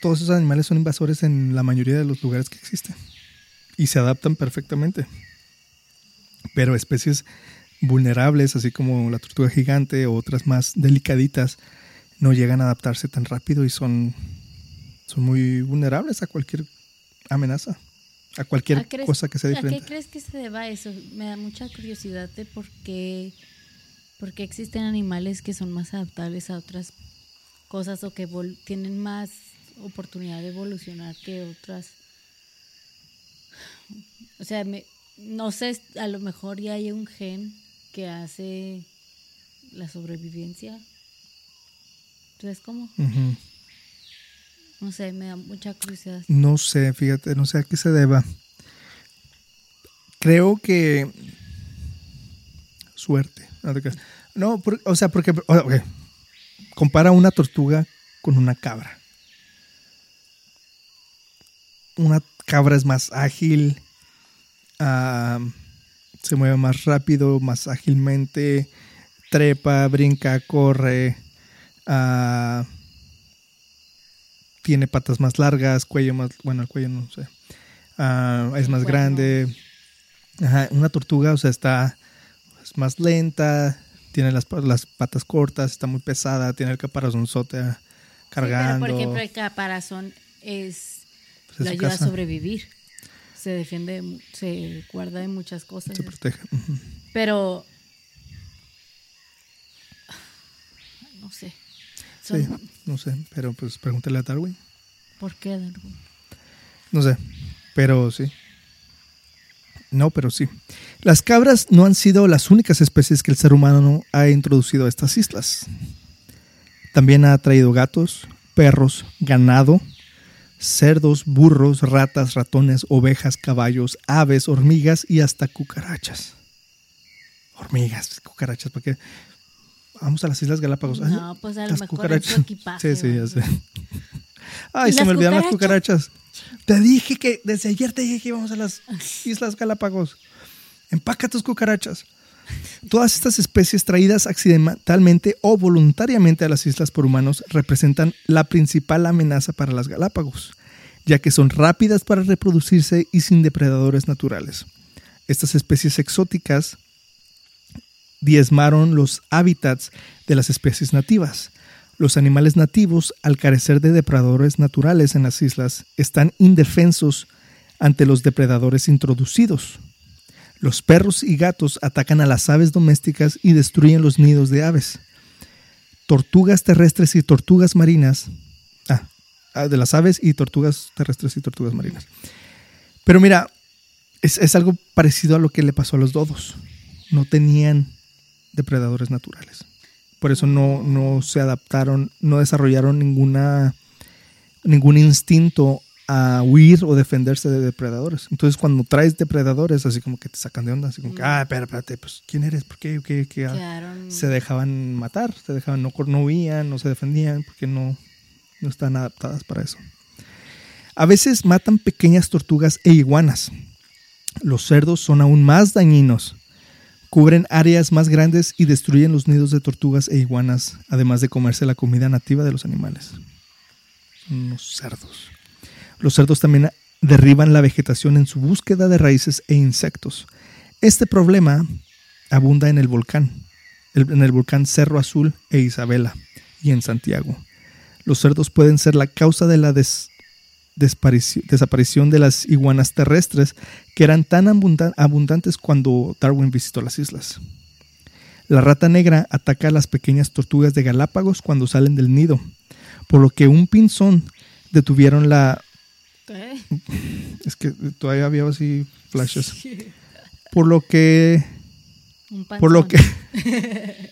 todos esos animales son invasores en la mayoría de los lugares que existen. Y se adaptan perfectamente. Pero especies vulnerables, así como la tortuga gigante o otras más delicaditas, no llegan a adaptarse tan rápido y son, son muy vulnerables a cualquier amenaza, a cualquier ¿A crees- cosa que sea ¿A qué diferente. crees que se deba eso? Me da mucha curiosidad de por qué, por qué existen animales que son más adaptables a otras cosas o que tienen más oportunidad de evolucionar que otras. O sea, me- no sé, a lo mejor ya hay un gen que hace la sobrevivencia. Entonces, ¿cómo? No sé, me da mucha curiosidad. No sé, fíjate, no sé a qué se deba. Creo que suerte. No, por- o sea, porque o- ok. compara una tortuga con una cabra. Una cabra es más ágil, se mueve más rápido, más ágilmente, trepa, brinca, corre, ah, tiene patas más largas, cuello más, bueno, el cuello no sé, Ah, es más grande. Ajá, una tortuga, o sea, está es más lenta, tiene las, las patas cortas, está muy pesada, tiene el caparazonzote ah, cargando. Sí, pero por ejemplo, el caparazón es Pues su ayuda casa. a sobrevivir. Se defiende, se guarda de muchas cosas. se protege. Pero no sé. Sí, no sé, pero pues pregúntale a Darwin. ¿Por qué Darwin? No sé, pero sí. No, pero sí. Las cabras no han sido las únicas especies que el ser humano ha introducido a estas islas. También ha traído gatos, perros, ganado, cerdos, burros, ratas, ratones, ovejas, caballos, aves, hormigas y hasta cucarachas. Hormigas, cucarachas, porque vamos a las Islas Galápagos. Ay, No, pues a lo las mejor en su equipaje. Sí, sí, ya sé. [LAUGHS] Ay, ¿Y se me olvidaron las cucarachas? cucarachas. Te dije que, desde ayer te dije que íbamos a las Islas Galápagos. Empaca tus cucarachas. Todas estas especies traídas accidentalmente o voluntariamente a las islas por humanos representan la principal amenaza para las Galápagos, ya que son rápidas para reproducirse y sin depredadores naturales. Estas especies exóticas diezmaron los hábitats de las especies nativas. Los animales nativos, al carecer de depredadores naturales en las islas, están indefensos ante los depredadores introducidos. Los perros y gatos atacan a las aves domésticas y destruyen los nidos de aves. Tortugas terrestres y tortugas marinas. Ah, ah, de las aves y tortugas terrestres y tortugas marinas. Pero mira, es, es algo parecido a lo que le pasó a los dodos. No tenían depredadores naturales. Por eso no, no se adaptaron, no desarrollaron ninguna, ningún instinto a huir o defenderse de depredadores. Entonces, cuando traes depredadores, así como que te sacan de onda, así como que, ah, espérate, espérate, pues, ¿quién eres? ¿Por qué? ¿Qué? qué? Ah, Quedaron- Se dejaban matar, se dejaban, no, no huían, no se defendían, porque no, no están adaptadas para eso. A veces matan pequeñas tortugas e iguanas. Los cerdos son aún más dañinos. Cubren áreas más grandes y destruyen los nidos de tortugas e iguanas, además de comerse la comida nativa de los animales. Unos cerdos. Los cerdos también derriban la vegetación en su búsqueda de raíces e insectos. Este problema abunda en el volcán, en el volcán Cerro Azul e Isabela y en Santiago. Los cerdos pueden ser la causa de la desaparición de las iguanas terrestres que eran tan abundan- abundantes cuando Darwin visitó las islas. La rata negra ataca a las pequeñas tortugas de Galápagos cuando salen del nido, por lo que un pinzón detuvieron la... Es que todavía había así flashes. Por lo que... Un Por lo que... [LAUGHS]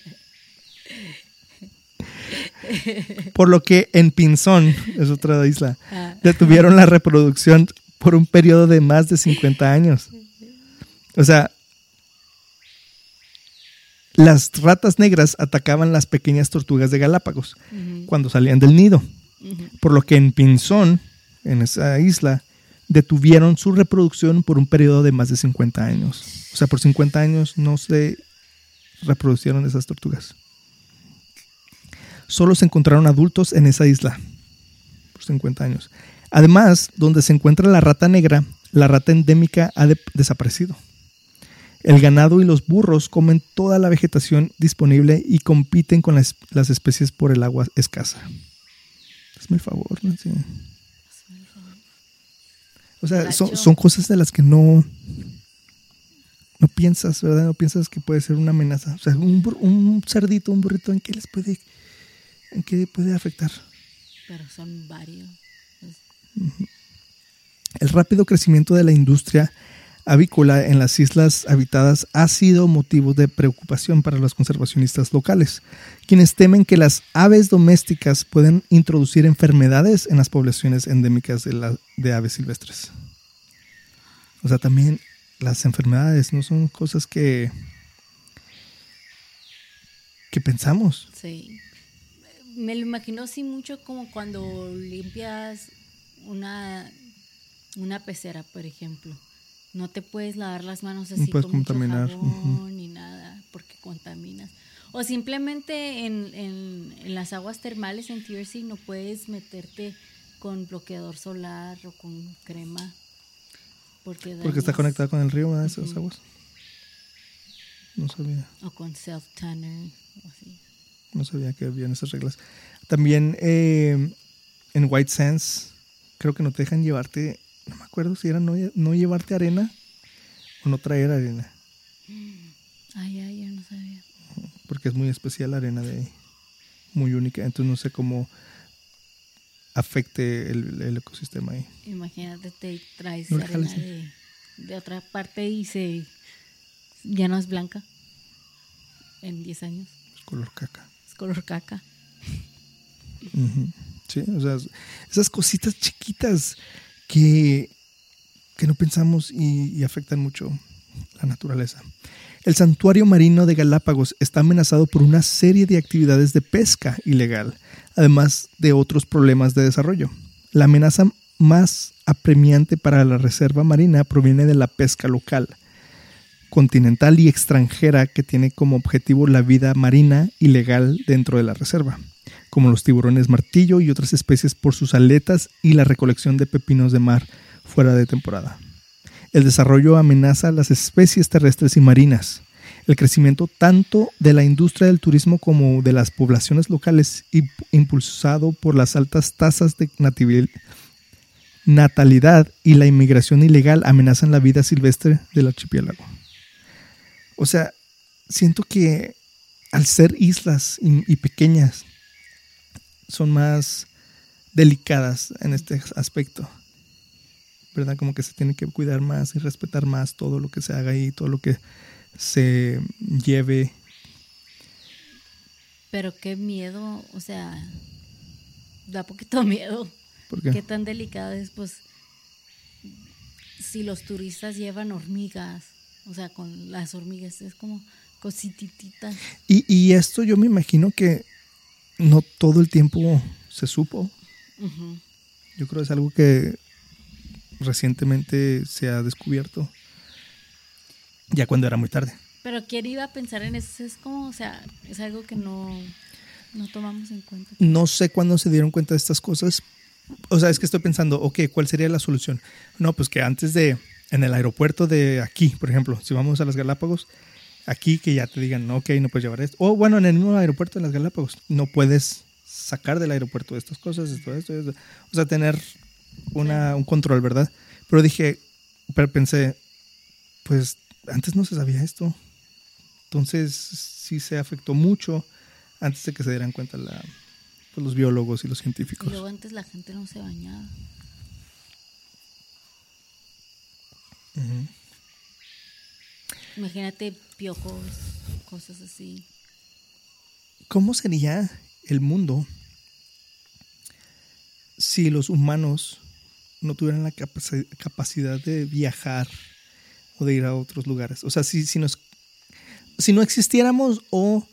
por lo que en Pinzón, es otra isla, Ah, detuvieron la reproducción por un periodo de más de 50 años. O sea, las ratas negras atacaban las pequeñas tortugas de Galápagos cuando salían del nido, por lo que en Pinzón, en esa isla, detuvieron su reproducción por un periodo de más de 50 años. O sea, por 50 años no se reproducieron esas tortugas. Solo se encontraron adultos en esa isla por 50 años. Además, donde se encuentra la rata negra, la rata endémica ha de- desaparecido. El ganado y los burros comen toda la vegetación disponible y compiten con las, las especies por el agua escasa. Hazme el favor, Nancy. O sea, son, cosas de las que no, no piensas, ¿verdad? No piensas que puede ser una amenaza. O sea, un, un cerdito, un burrito, ¿en qué les puede, en qué puede afectar? Pero son varios. El rápido crecimiento de la industria avícola en las islas habitadas ha sido motivo de preocupación para los conservacionistas locales, quienes temen que las aves domésticas pueden introducir enfermedades en las poblaciones endémicas de, la- de aves silvestres. O sea, también las enfermedades no son cosas que, que pensamos. Sí. Me lo imagino así mucho como cuando limpias una, una pecera, por ejemplo. No te puedes lavar las manos así puedes con mucho contaminar, jabón ujú. ni nada, porque contaminas. O simplemente en, en, en las aguas termales en Jersey no puedes meterte con bloqueador solar o con crema. Porque, Porque está conectada con el río, ¿verdad? Esas aguas. No sabía. O con self-tanner o así. No sabía que habían esas reglas. También eh, en White Sands, creo que no te dejan llevarte, no me acuerdo si era no, no llevarte arena o no traer arena, Ay, ay, yo no sabía. porque es muy especial la arena de ahí, muy única. Entonces no sé cómo afecte el, el ecosistema ahí. Imagínate, te traes No arena de, de otra parte y se ya no es blanca en 10 años. Es color caca. Color caca. Sí, o sea, esas cositas chiquitas que, que no pensamos y afectan mucho la naturaleza. El santuario marino de Galápagos está amenazado por una serie de actividades de pesca ilegal, además de otros problemas de desarrollo. La amenaza más apremiante para la reserva marina proviene de la pesca local, continental y extranjera que tiene como objetivo la vida marina ilegal dentro de la reserva como los tiburones martillo y otras especies por sus aletas y la recolección de pepinos de mar fuera de temporada. El desarrollo amenaza las especies terrestres y marinas. El crecimiento tanto de la industria del turismo como de las poblaciones locales, imp- impulsado por las altas tasas de natalidad y la inmigración ilegal, amenazan la vida silvestre del archipiélago. O sea, siento que al ser islas y, y pequeñas, son más delicadas en este aspecto. ¿verdad? Como que se tiene que cuidar más y respetar más todo lo que se haga ahí, todo lo que se lleve. Pero qué miedo, o sea, da poquito miedo. ¿Por qué? qué? tan delicado es, pues, si los turistas llevan hormigas, o sea, con las hormigas, es como cosititas. Y, y esto yo me imagino que no todo el tiempo se supo. Yo creo que es algo que recientemente se ha descubierto. Ya cuando era muy tarde. Pero quién iba a pensar en eso, es como, o sea, es algo que no, no tomamos en cuenta. No sé cuándo se dieron cuenta de estas cosas. O sea, es que estoy pensando, ok, ¿cuál sería la solución? No, pues que antes de, en el aeropuerto de aquí, por ejemplo, si vamos a las Galápagos, aquí que ya te digan, ok, no puedes llevar esto. O bueno, en el mismo aeropuerto de las Galápagos, no puedes sacar del aeropuerto estas cosas, esto, esto, esto. O sea, tener una, un control, ¿verdad? Pero dije, pero pensé, pues antes no se sabía esto. Entonces sí se afectó mucho antes de que se dieran cuenta pues, los biólogos y los Y científicos. luego antes la gente no se bañaba. Imagínate piojos, cosas así. ¿Cómo sería el mundo si los humanos no tuvieran la capaci- capacidad de viajar o de ir a otros lugares? O sea, si, si, nos, si no existiéramos o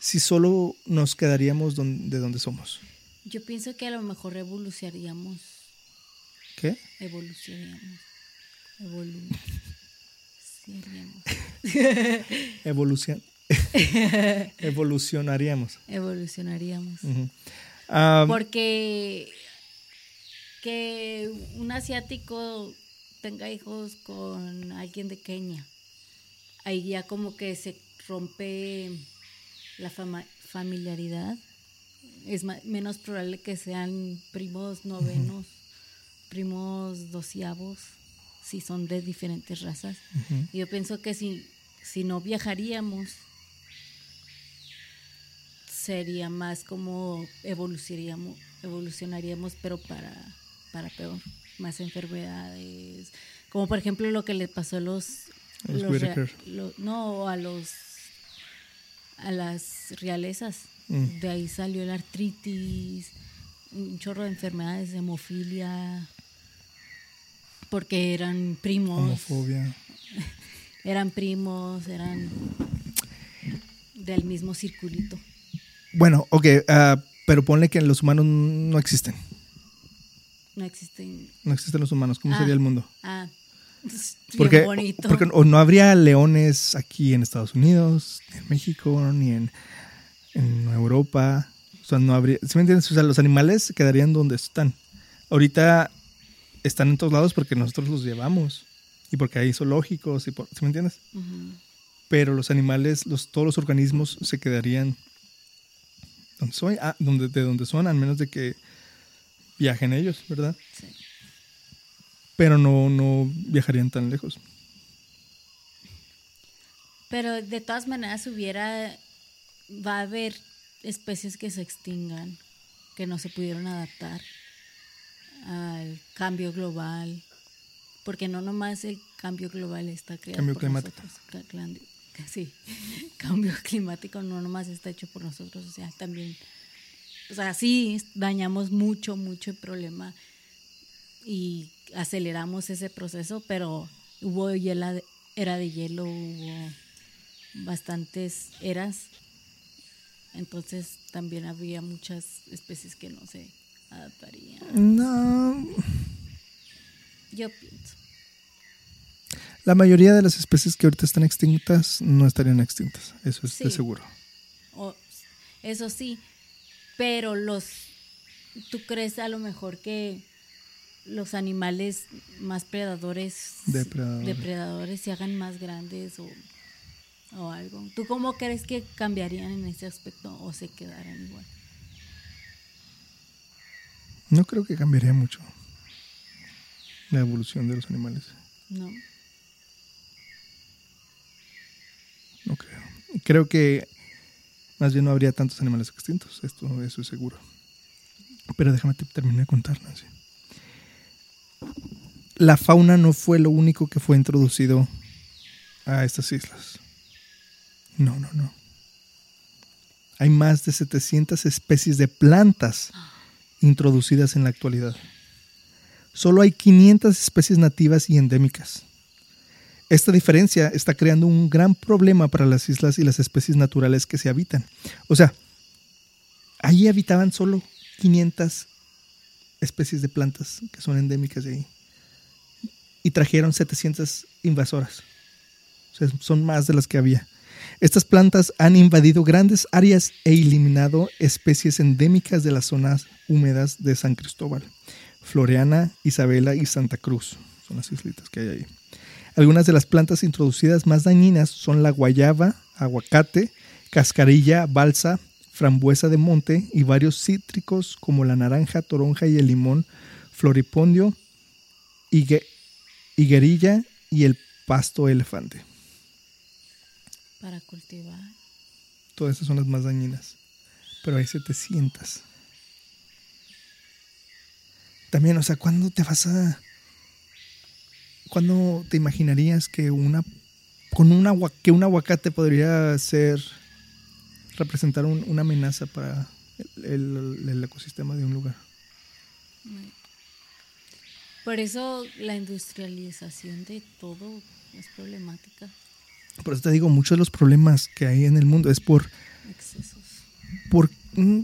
si solo nos quedaríamos don- de donde somos. Yo pienso que a lo mejor evolucionaríamos. ¿Qué? Evolucionaríamos. Evolucionaríamos. [LAUGHS] Evolucion [LAUGHS] Evolucionaríamos. Evolucionaríamos. Ah, Porque que un asiático tenga hijos con alguien de Kenia, ahí ya como que se rompe la fama- familiaridad. Es menos probable que sean primos novenos, primos doceavos, si son de diferentes razas. Yo pienso que si, si no viajaríamos, sería más como evolucionaríamos, evolucionaríamos pero para, para peor. Más enfermedades. Como por ejemplo lo que le pasó a los... Rea- no, a los... a las realezas. Mm. De ahí salió la artritis, un chorro de enfermedades, hemofilia, porque eran primos Homofobia. [LAUGHS] eran primos, eran del mismo circulito. Bueno, ok, ah, pero ponle que los humanos no existen. No existen. No existen los humanos. ¿Cómo Ah. sería el mundo? Ah, [LAUGHS] Porque, bonito. porque o no habría leones aquí en Estados Unidos, ni en México, ni en, en Europa. O sea, no habría. ¿Sí me entiendes? O sea, los animales quedarían donde están. Ahorita están en todos lados porque nosotros los llevamos. Y porque hay zoológicos. Y por, ¿Sí me entiendes? Pero los animales, los, todos los organismos se quedarían donde, soy, ah, donde, de donde son, al menos de que viajen ellos, ¿verdad? Sí. Pero no, no viajarían tan lejos. Pero de todas maneras hubiera, va a haber especies que se extingan, que no se pudieron adaptar al cambio global, porque no nomás el cambio global está creado Cambio por climático. nosotros, [LAUGHS] sí, [LAUGHS] cambio climático no nomás está hecho por nosotros, o sea, también, o sea, sí dañamos mucho, mucho el problema y aceleramos ese proceso, pero hubo hiela era de hielo, hubo bastantes eras, entonces también había muchas especies que no se No. Yo pienso. La mayoría de las especies que ahorita están extintas no estarían extintas. Eso es de seguro. O- eso sí, pero los, ¿tú crees a lo mejor que los animales más predadores, Depredadores. depredadores se hagan más grandes o, o algo? ¿Tú cómo crees que cambiarían en ese aspecto o se quedaran igual? No creo que cambiaría mucho la evolución de los animales. No. No creo. Creo que más bien no habría tantos animales extintos. Esto, eso es seguro. Pero déjame te- terminar de contar, Nancy. la fauna no fue lo único que fue introducido a estas islas. No, no, no. Hay más de 700 especies de plantas introducidas en la actualidad. Solo hay 500 especies nativas y endémicas. Esta diferencia está creando un gran problema para las islas y las especies naturales que se habitan. O sea, allí habitaban solo 500 especies de plantas que son endémicas de ahí. Y trajeron 700 invasoras. O sea, son más de las que había. Estas plantas han invadido grandes áreas e eliminado especies endémicas de las zonas húmedas de San Cristóbal, Floreana, Isabela y Santa Cruz. Son las islitas que hay ahí. Algunas de las plantas introducidas más dañinas son la guayaba, aguacate, cascarilla, balsa, frambuesa de monte y varios cítricos como la naranja, toronja y el limón, floripondio, higuerilla y el pasto elefante. Para cultivar. Todas esas son las más dañinas, pero hay 700. También, o sea, ¿cuándo te vas a ¿Cuándo te imaginarías que una con un que un aguacate podría ser representar una amenaza para el, ecosistema de un lugar? Por eso la industrialización de todo es problemática. Por eso te digo, muchos de los problemas que hay en el mundo es por excesos. Por mm,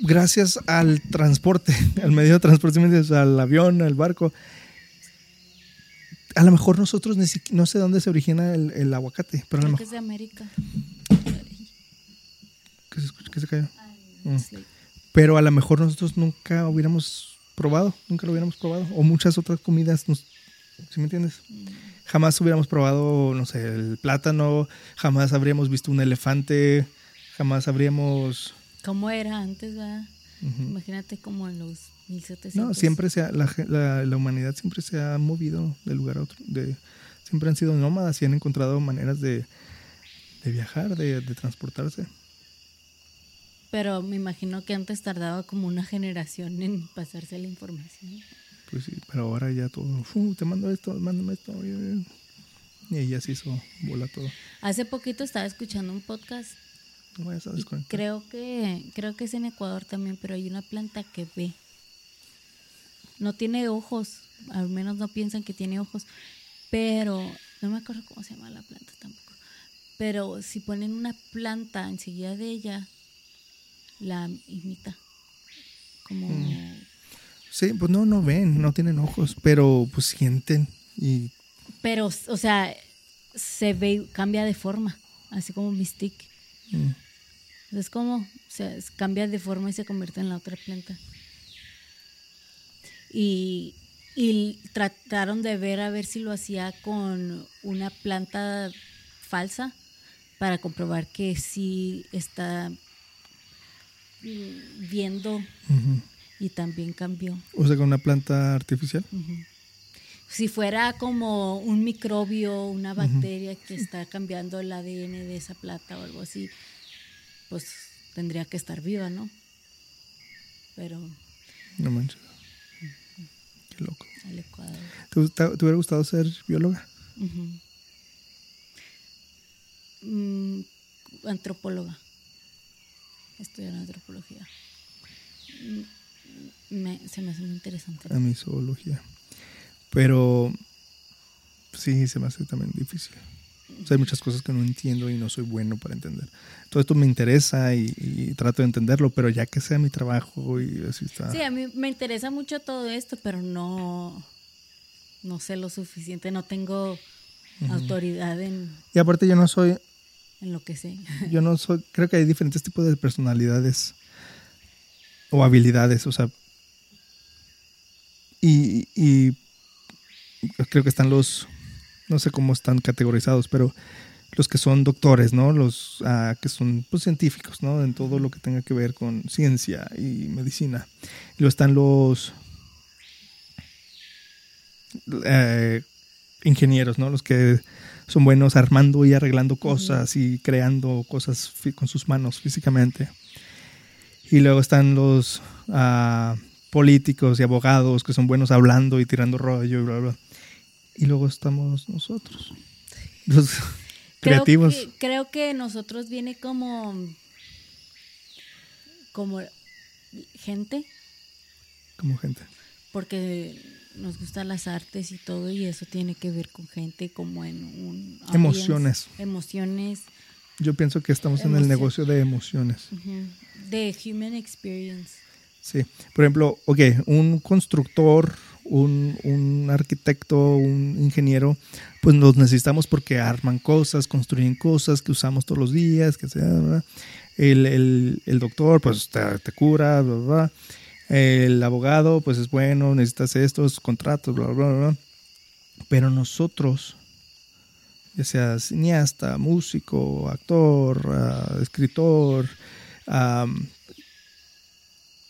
gracias al transporte, [LAUGHS] al medio de transporte, al avión, al barco, a lo mejor nosotros no sé dónde se origina el, aguacate, pero a lo mejor... es de América. ¿Qué se, qué se cayó? Mm. Pero a lo mejor nosotros nunca hubiéramos probado, nunca lo hubiéramos probado. O muchas otras comidas, nos, ¿sí me entiendes? Jamás hubiéramos probado, no sé, el plátano, jamás habríamos visto un elefante, jamás habríamos... ¿Cómo era antes, verdad? Imagínate como en los 1700. No, siempre se la, la, humanidad siempre se ha movido de lugar a otro. De, siempre han sido nómadas y han encontrado maneras de, de viajar, de, de, transportarse. Pero me imagino que antes tardaba como una generación en pasarse la información. Pues sí, pero ahora ya todo, te mando esto, mándame esto. Y ella se hizo bola todo. Hace poquito estaba escuchando un podcast creo que creo que es en Ecuador también, pero hay una planta que ve. No tiene ojos, al menos no piensan que tiene ojos, pero no me acuerdo cómo se llama la planta tampoco. Pero si ponen una planta enseguida de ella, la imita. Como mm. Sí, pues no no ven, no tienen ojos, pero pues sienten y pero o sea, se ve cambia de forma, así como Mystique. Mm. Es como se cambia de forma y se convierte en la otra planta. Y, trataron de ver a ver si lo hacía con una planta falsa para comprobar que sí está viendo y también cambió. O sea, con una planta artificial. Si fuera como un microbio, una bacteria que está cambiando el ADN de esa planta o algo así, pues tendría que estar viva, ¿no? Pero... No manches. Qué loco. El Ecuador. ¿Te, hubiera gustado ser bióloga? Mm, antropóloga. Estudiar antropología. Se me hace muy interesante. A mi zoología. Pero sí, se me hace también difícil hay muchas cosas que no entiendo y no soy bueno para entender. Todo esto me interesa y, trato de entenderlo, pero ya que sea mi trabajo y así está. Sí, a mí me interesa mucho todo esto, pero no, no sé lo suficiente, no tengo autoridad en... Y aparte yo no soy... En lo que sé. [LAUGHS] Yo no soy... Creo que hay diferentes tipos de personalidades o habilidades, o sea... Y, y creo que están los no sé cómo están categorizados, pero los que son doctores, ¿no? Los ah, que son pues, científicos, ¿no? En todo lo que tenga que ver con ciencia y medicina. Y luego están los eh, ingenieros, ¿no? Los que son buenos armando y arreglando cosas y creando cosas con sus manos físicamente. Y luego están los, uh, políticos y abogados que son buenos hablando y tirando rollo y bla, bla. Y luego estamos nosotros, los [LAUGHS] creativos. Creo que, creo que nosotros viene como, como gente, Como gente. porque nos gustan las artes y todo, y eso tiene que ver con gente como en un... Emociones. Emociones. Yo pienso que estamos en el negocio de emociones. De human experience. Sí. Por ejemplo, ok, un constructor, un, un arquitecto, un ingeniero, pues los necesitamos porque arman cosas, construyen cosas que usamos todos los días, que sea. El, el- doctor, pues te, te cura, bla, bla, bla. El abogado, pues es bueno, necesitas estos contratos, bla, bla, bla. Pero nosotros, ya sea cineasta, músico, actor, ah, escritor, am,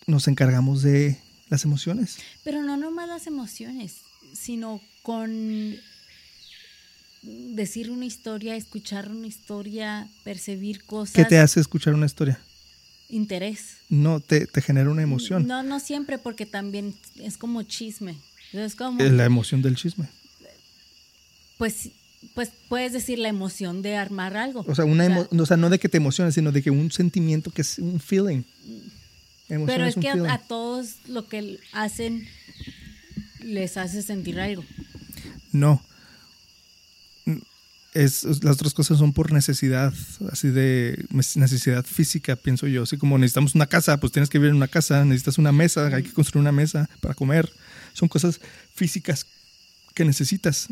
nos encargamos de las emociones. Pero no nomás las emociones, sino con decir una historia, escuchar una historia, percibir cosas. ¿Qué te hace escuchar una historia? Interés. No, te, te genera una emoción. No, no siempre, porque también es como chisme. Es como, la emoción del chisme. pues, pues puedes decir la emoción de armar algo. O sea, una O sea, o sea, no de que te emociones, sino de que un sentimiento que es un feeling. Pero es que a, a todos lo que hacen les hace sentir algo. No. Es, es- las otras cosas son por necesidad, así de necesidad física, pienso yo. Así como necesitamos una casa, pues tienes que vivir en una casa, necesitas una mesa, hay que construir una mesa para comer. Son cosas físicas que necesitas.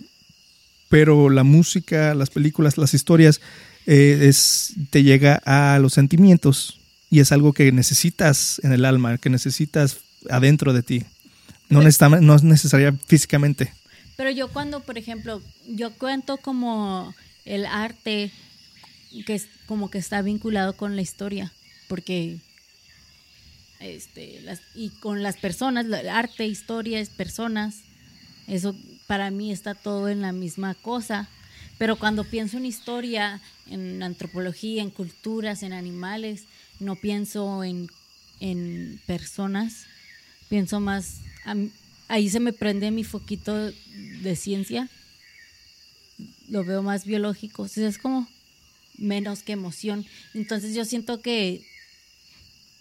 Pero la música, las películas, las historias, eh, es, te llega a los sentimientos y es algo que necesitas en el alma, que necesitas adentro de ti. No, necesita- no es necesaria físicamente. Pero yo cuando, por ejemplo, yo cuento como el arte que es como que está vinculado con la historia, porque este las, y con las personas, arte, historias, personas, eso para mí está todo en la misma cosa. Pero cuando pienso en historia, en antropología, en culturas, en animales, no pienso en, en personas, pienso más, a ahí se me prende mi foquito de ciencia, lo veo más biológico, es como menos que emoción. Entonces yo siento que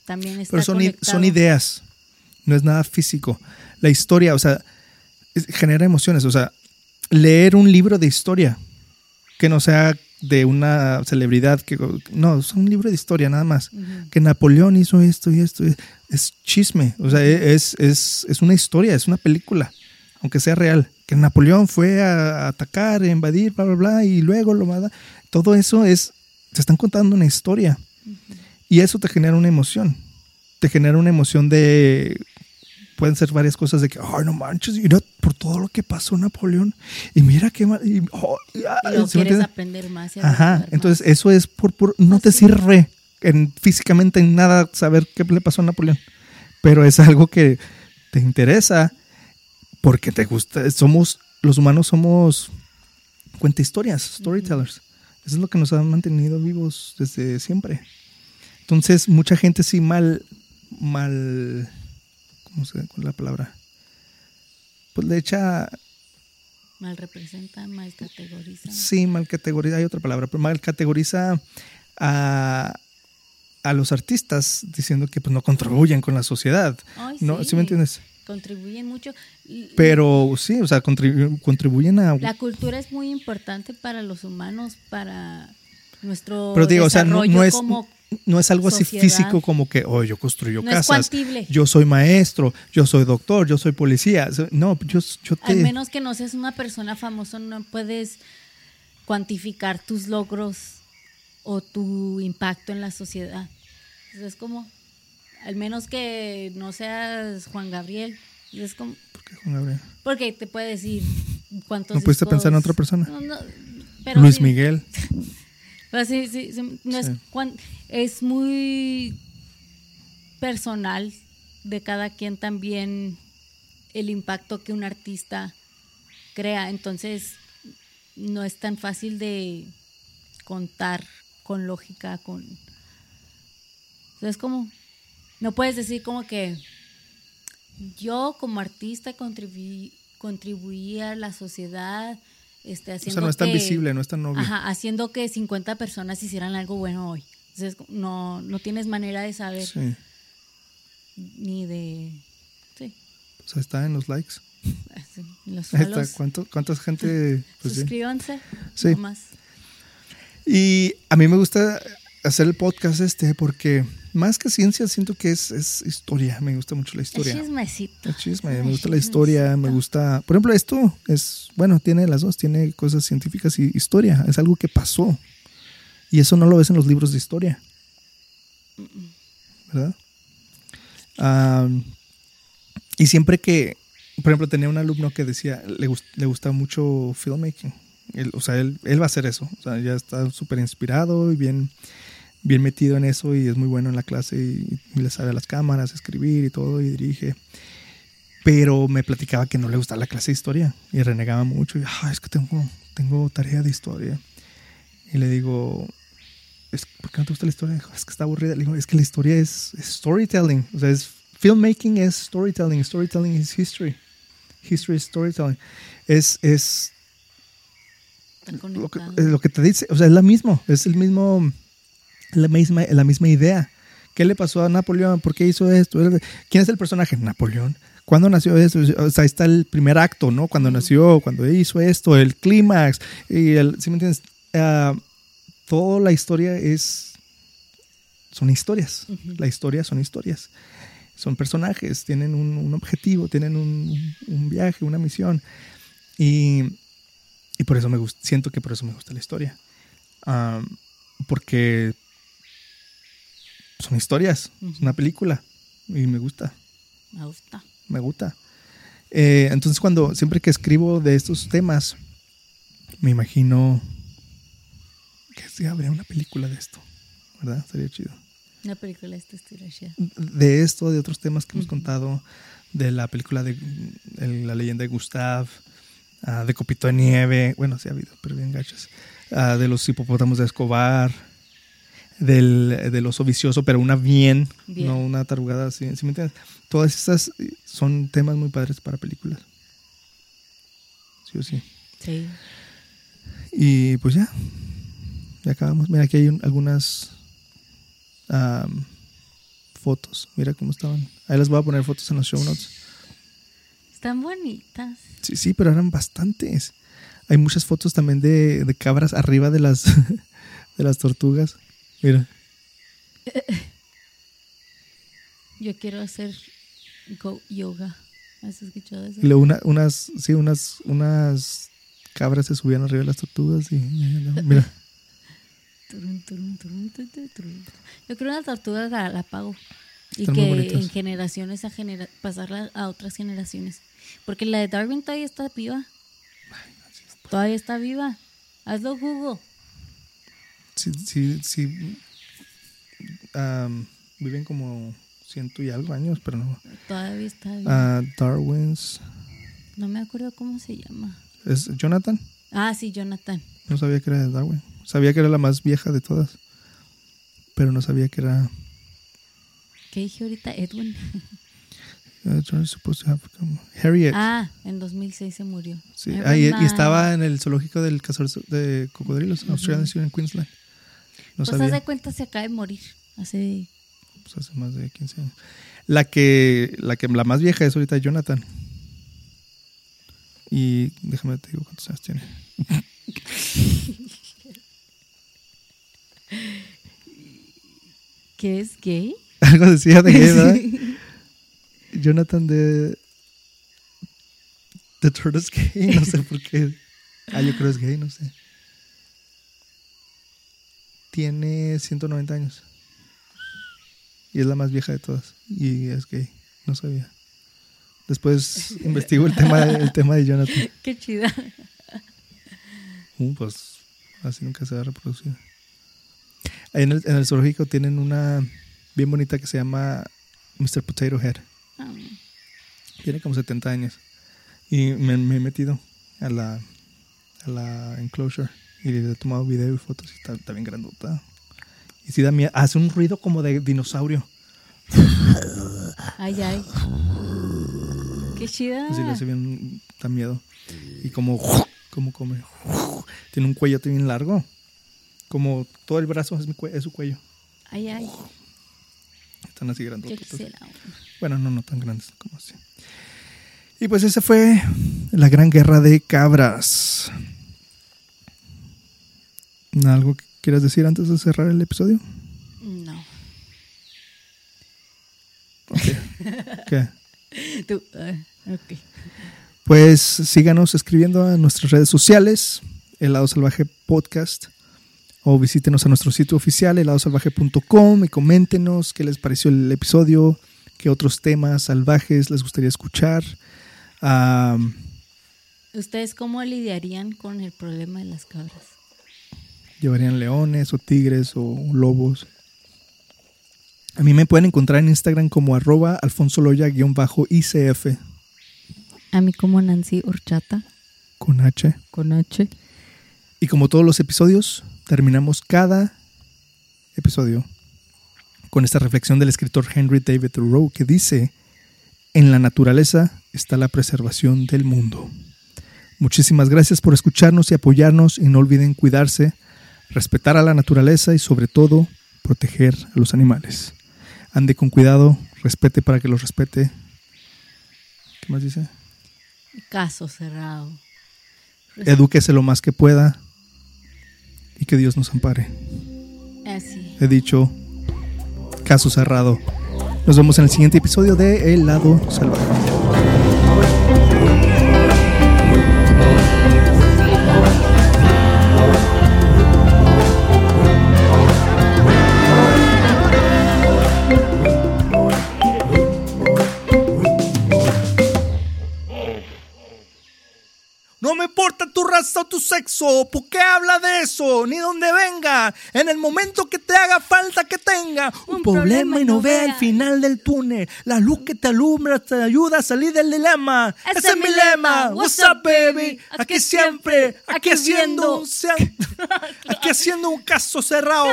también está Pero son, i- son ideas, no es nada físico. La historia, o sea, es- genera emociones. O sea, leer un libro de historia que no sea de una celebridad, que no, es un libro de historia nada más. Que Napoleón hizo esto y esto, es, chisme, o sea, es, es, es una historia, es una película, aunque sea real. Que Napoleón fue a atacar, a invadir, bla, bla, bla, y luego lo mata. Todo eso es, te están contando una historia. Y eso te genera una emoción. Te genera una emoción de. Pueden ser varias cosas de que, ay, no manches, mira por todo lo que pasó Napoleón. Y mira qué mal. y, oh, y, Y luego ¿sí me quieres aprender más. y Ajá. más. Entonces, eso es por. por- no te sirve en, físicamente en nada saber qué le pasó a Napoleón. Pero es algo que te interesa porque te gusta. Somos. Los humanos somos. Cuenta historias, storytellers. Eso es lo que nos ha mantenido vivos desde siempre. Entonces, mucha gente sí mal, mal, ¿cómo se cuál es la palabra? Pues le echa, Mal representa, mal categoriza. sí, mal categoriza, hay otra palabra, pero mal categoriza a, a los artistas diciendo que pues no contribuyen con la sociedad. Ay, No, ¿sí me entiendes? Contribuyen mucho. Pero sí, o sea, contribu- contribuyen a... La cultura es muy importante para los humanos, para nuestro Pero digo, o sea, no es, como no es algo así físico como que, oh, yo construyo No casas, yo soy maestro, yo soy doctor, yo soy policía. No, yo, yo te... Al menos que no seas una persona famosa, no puedes cuantificar tus logros o tu impacto en la sociedad. Es como, al menos que no seas Juan Gabriel. Es como, ¿Por qué, Juan Gabriel? porque te puede decir cuántos. ¿No pudiste discos- pensar en otra persona? No, no, pero Luis Miguel. [LAUGHS] pero sí, sí, sí, no es, cuan- es muy personal de cada quien también el impacto que un artista crea. Entonces, no es tan fácil de contar con lógica, con... Es como, no puedes decir como que yo como artista contribuí, contribuí a la sociedad, este, O sea, no es tan que- visible, no es tan obvio. Ajá, haciendo que 50 personas hicieran algo bueno hoy. Entonces, no, no tienes manera de saber Sí. ni de... Sí, O sea, está en los likes. [LAUGHS] así, los está. ¿Cuánto, ¿Cuánta [LAUGHS] gente? Pues, sí. Suscríbanse. Sí. nomás. Y a mí me gusta hacer el podcast este porque más que ciencia siento que es, es historia. Me gusta mucho la El historia. chismecito. El chisme, El me gusta la historia, me gusta... Por ejemplo, esto es, bueno, tiene las dos, tiene cosas científicas y historia, es algo que pasó. Y eso no lo ves en los libros de historia. ¿Verdad? Am, y siempre que, por ejemplo, tenía un alumno que decía, le, gust- le gusta mucho filmmaking. Él- o sea, él, él va a hacer eso. O sea, ya está súper inspirado y bien, bien metido en eso y es muy bueno en la clase y, y le sabe a las cámaras, escribir y todo y dirige. Pero me platicaba que no le gustaba la clase de historia y renegaba mucho. Y, "Ah, es que tengo, tengo tarea de historia. Y le digo, "Es- ¿por qué no te gusta la historia? Dijo, es que está aburrida. Le digo, es que la historia es, es storytelling. O sea, es, filmmaking es storytelling. Storytelling is history. History is storytelling. Es, es lo que, lo que te dice, o sea, es la mismo, es el mismo, la misma, la misma idea. ¿Qué le pasó a Napoleón? ¿Por qué hizo esto? ¿Quién es el personaje? Napoleón. ¿Cuándo nació esto? O sea, ahí está el primer acto, ¿no? Cuando nació, cuando hizo esto, el clímax. Y el, ¿sí me entiendes? Ah, toda la historia es, son historias. La historia son historias. Son personajes, tienen un, un objetivo, tienen un, un viaje, una misión. Y, y por eso me gusta, siento que por eso me gusta la historia. Am, porque son historias, es una película y me gusta, Me gusta. me gusta. Eh, entonces cuando, siempre que escribo de estos temas, me imagino que sí, habría una película de esto, ¿verdad? Sería chido. Una película de estilo, chida. De esto, de otros temas que hemos contado, de la película de el- La leyenda de Gustav, ah, de Copito de Nieve, bueno, sí ha habido, pero bien gachas, ah, de los hipopótamos de Escobar, del, del oso vicioso, pero una bien, Bien. no una tarugada así, ¿sí me entiendes? Todas estas son temas muy padres para películas. Sí o sí. Sí. Y pues ya, ya acabamos. Mira, aquí hay un- algunas am, fotos. Mira cómo estaban. Ahí les voy a poner fotos en los show notes. Están bonitas. Sí, sí, pero eran bastantes. Hay muchas fotos también de, de cabras arriba de las, [LAUGHS] de las tortugas. Mira, [COUGHS] Yo quiero hacer go yoga. ¿Has escuchado eso? una- unas, sí, unas, unas cabras se subían arriba de las tortugas y mira. Yo creo una tortuga la, la pago. Y Están que en generaciones a genera pasarla a otras generaciones. Porque la de Darwin todavía está viva. Todavía está viva. Hazlo Google. Sí, sí, sí, am, viven como ciento y algo años, pero no. Todavía está viva. Ah, Darwin's. No me acuerdo cómo se llama. ¿Es Jonathan? Ah, sí, Jonathan. No sabía que era de Darwin. Sabía que era la más vieja de todas. Pero no sabía que era. ¿Qué dije ahorita? Edwin. [LAUGHS] uh, is supposed to have Harriet. Ah, en 2006 se murió. sí. Ah, y, y estaba en el zoológico del cazador de cocodrilos, Australian Zoo en Queensland. No Pues sabía. de cuenta se acaba de morir. Hace Pues hace más de 15 años. La que, la que la más vieja es ahorita Jonathan. Y déjame te digo cuántos años tiene. ¿Qué es gay? [LAUGHS] Algo decía de gay, ¿verdad? Jonathan de. The Tortoise Gay, no sé por qué. Ah, yo creo es gay, no sé. Tiene 190 años. Y es la más vieja de todas. Y es gay, no sabía. Después [LAUGHS] investigo el tema, el tema de Jonathan. [LAUGHS] Qué chida. Uh, pues así nunca se va a reproducir. Ahí en el, en el zoológico tienen una bien bonita que se llama Mr. Potato Head. Ah, Tiene como 70 años. Y me, me he metido a la, a la enclosure y le he tomado video y fotos y está, está bien grandota. Y sí da miedo. Hace un ruido como de dinosaurio. Ay, ay. Qué chida. Así le hace bien, da miedo. Y como, como come. Tiene un cuello bien largo. Como todo el brazo es, mi cue- es su cuello. Ay, ay. Están así grandes. Bueno, no, no tan grandes como así. Y pues esa fue la gran guerra de cabras. ¿Algo que quieras decir antes de cerrar el episodio? No. Ok. [LAUGHS] ¿Qué? Tú. ah, ok. Pues síganos escribiendo a nuestras redes sociales, Helado Salvaje Podcast, o visítenos a nuestro sitio oficial, heladosalvaje.com, y coméntenos qué les pareció el episodio, qué otros temas salvajes les gustaría escuchar. Ah, ¿Ustedes cómo lidiarían con el problema de las cabras? Llevarían leones o tigres o lobos. A mí me pueden encontrar en Instagram como arroba alfonsoloya-icf A mí como Nancy Horchata. con H. Con H. Y como todos los episodios, terminamos cada episodio con esta reflexión del escritor Henry David Thoreau que dice, en la naturaleza está la preservación del mundo. Muchísimas gracias por escucharnos y apoyarnos y no olviden cuidarse, respetar a la naturaleza y sobre todo proteger a los animales. Ande con cuidado, respete para que los respete. ¿Qué más dice? Caso cerrado. Edúquese lo más que pueda y que Dios nos ampare. Así. He dicho, caso cerrado. Nos vemos en el siguiente episodio de El lado salvaje. Importa tu raza o tu sexo, ¿por qué habla de eso? Ni donde venga, en el momento que te haga falta que tenga un, Un problema, problema y no vea el final del túnel. La luz que te alumbra te ayuda a salir del dilema. Ese, es mi lema. What's up, baby? Aquí siempre, [LAUGHS] aquí haciendo un, aquí haciendo un caso cerrado.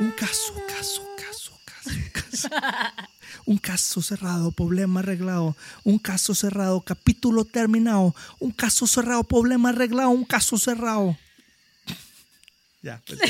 Un caso, caso, caso, caso, caso. [LAUGHS] Un caso cerrado, problema arreglado. Un caso cerrado, capítulo terminado. Un caso cerrado, problema arreglado. Un caso cerrado. [LAUGHS] Ya, pues.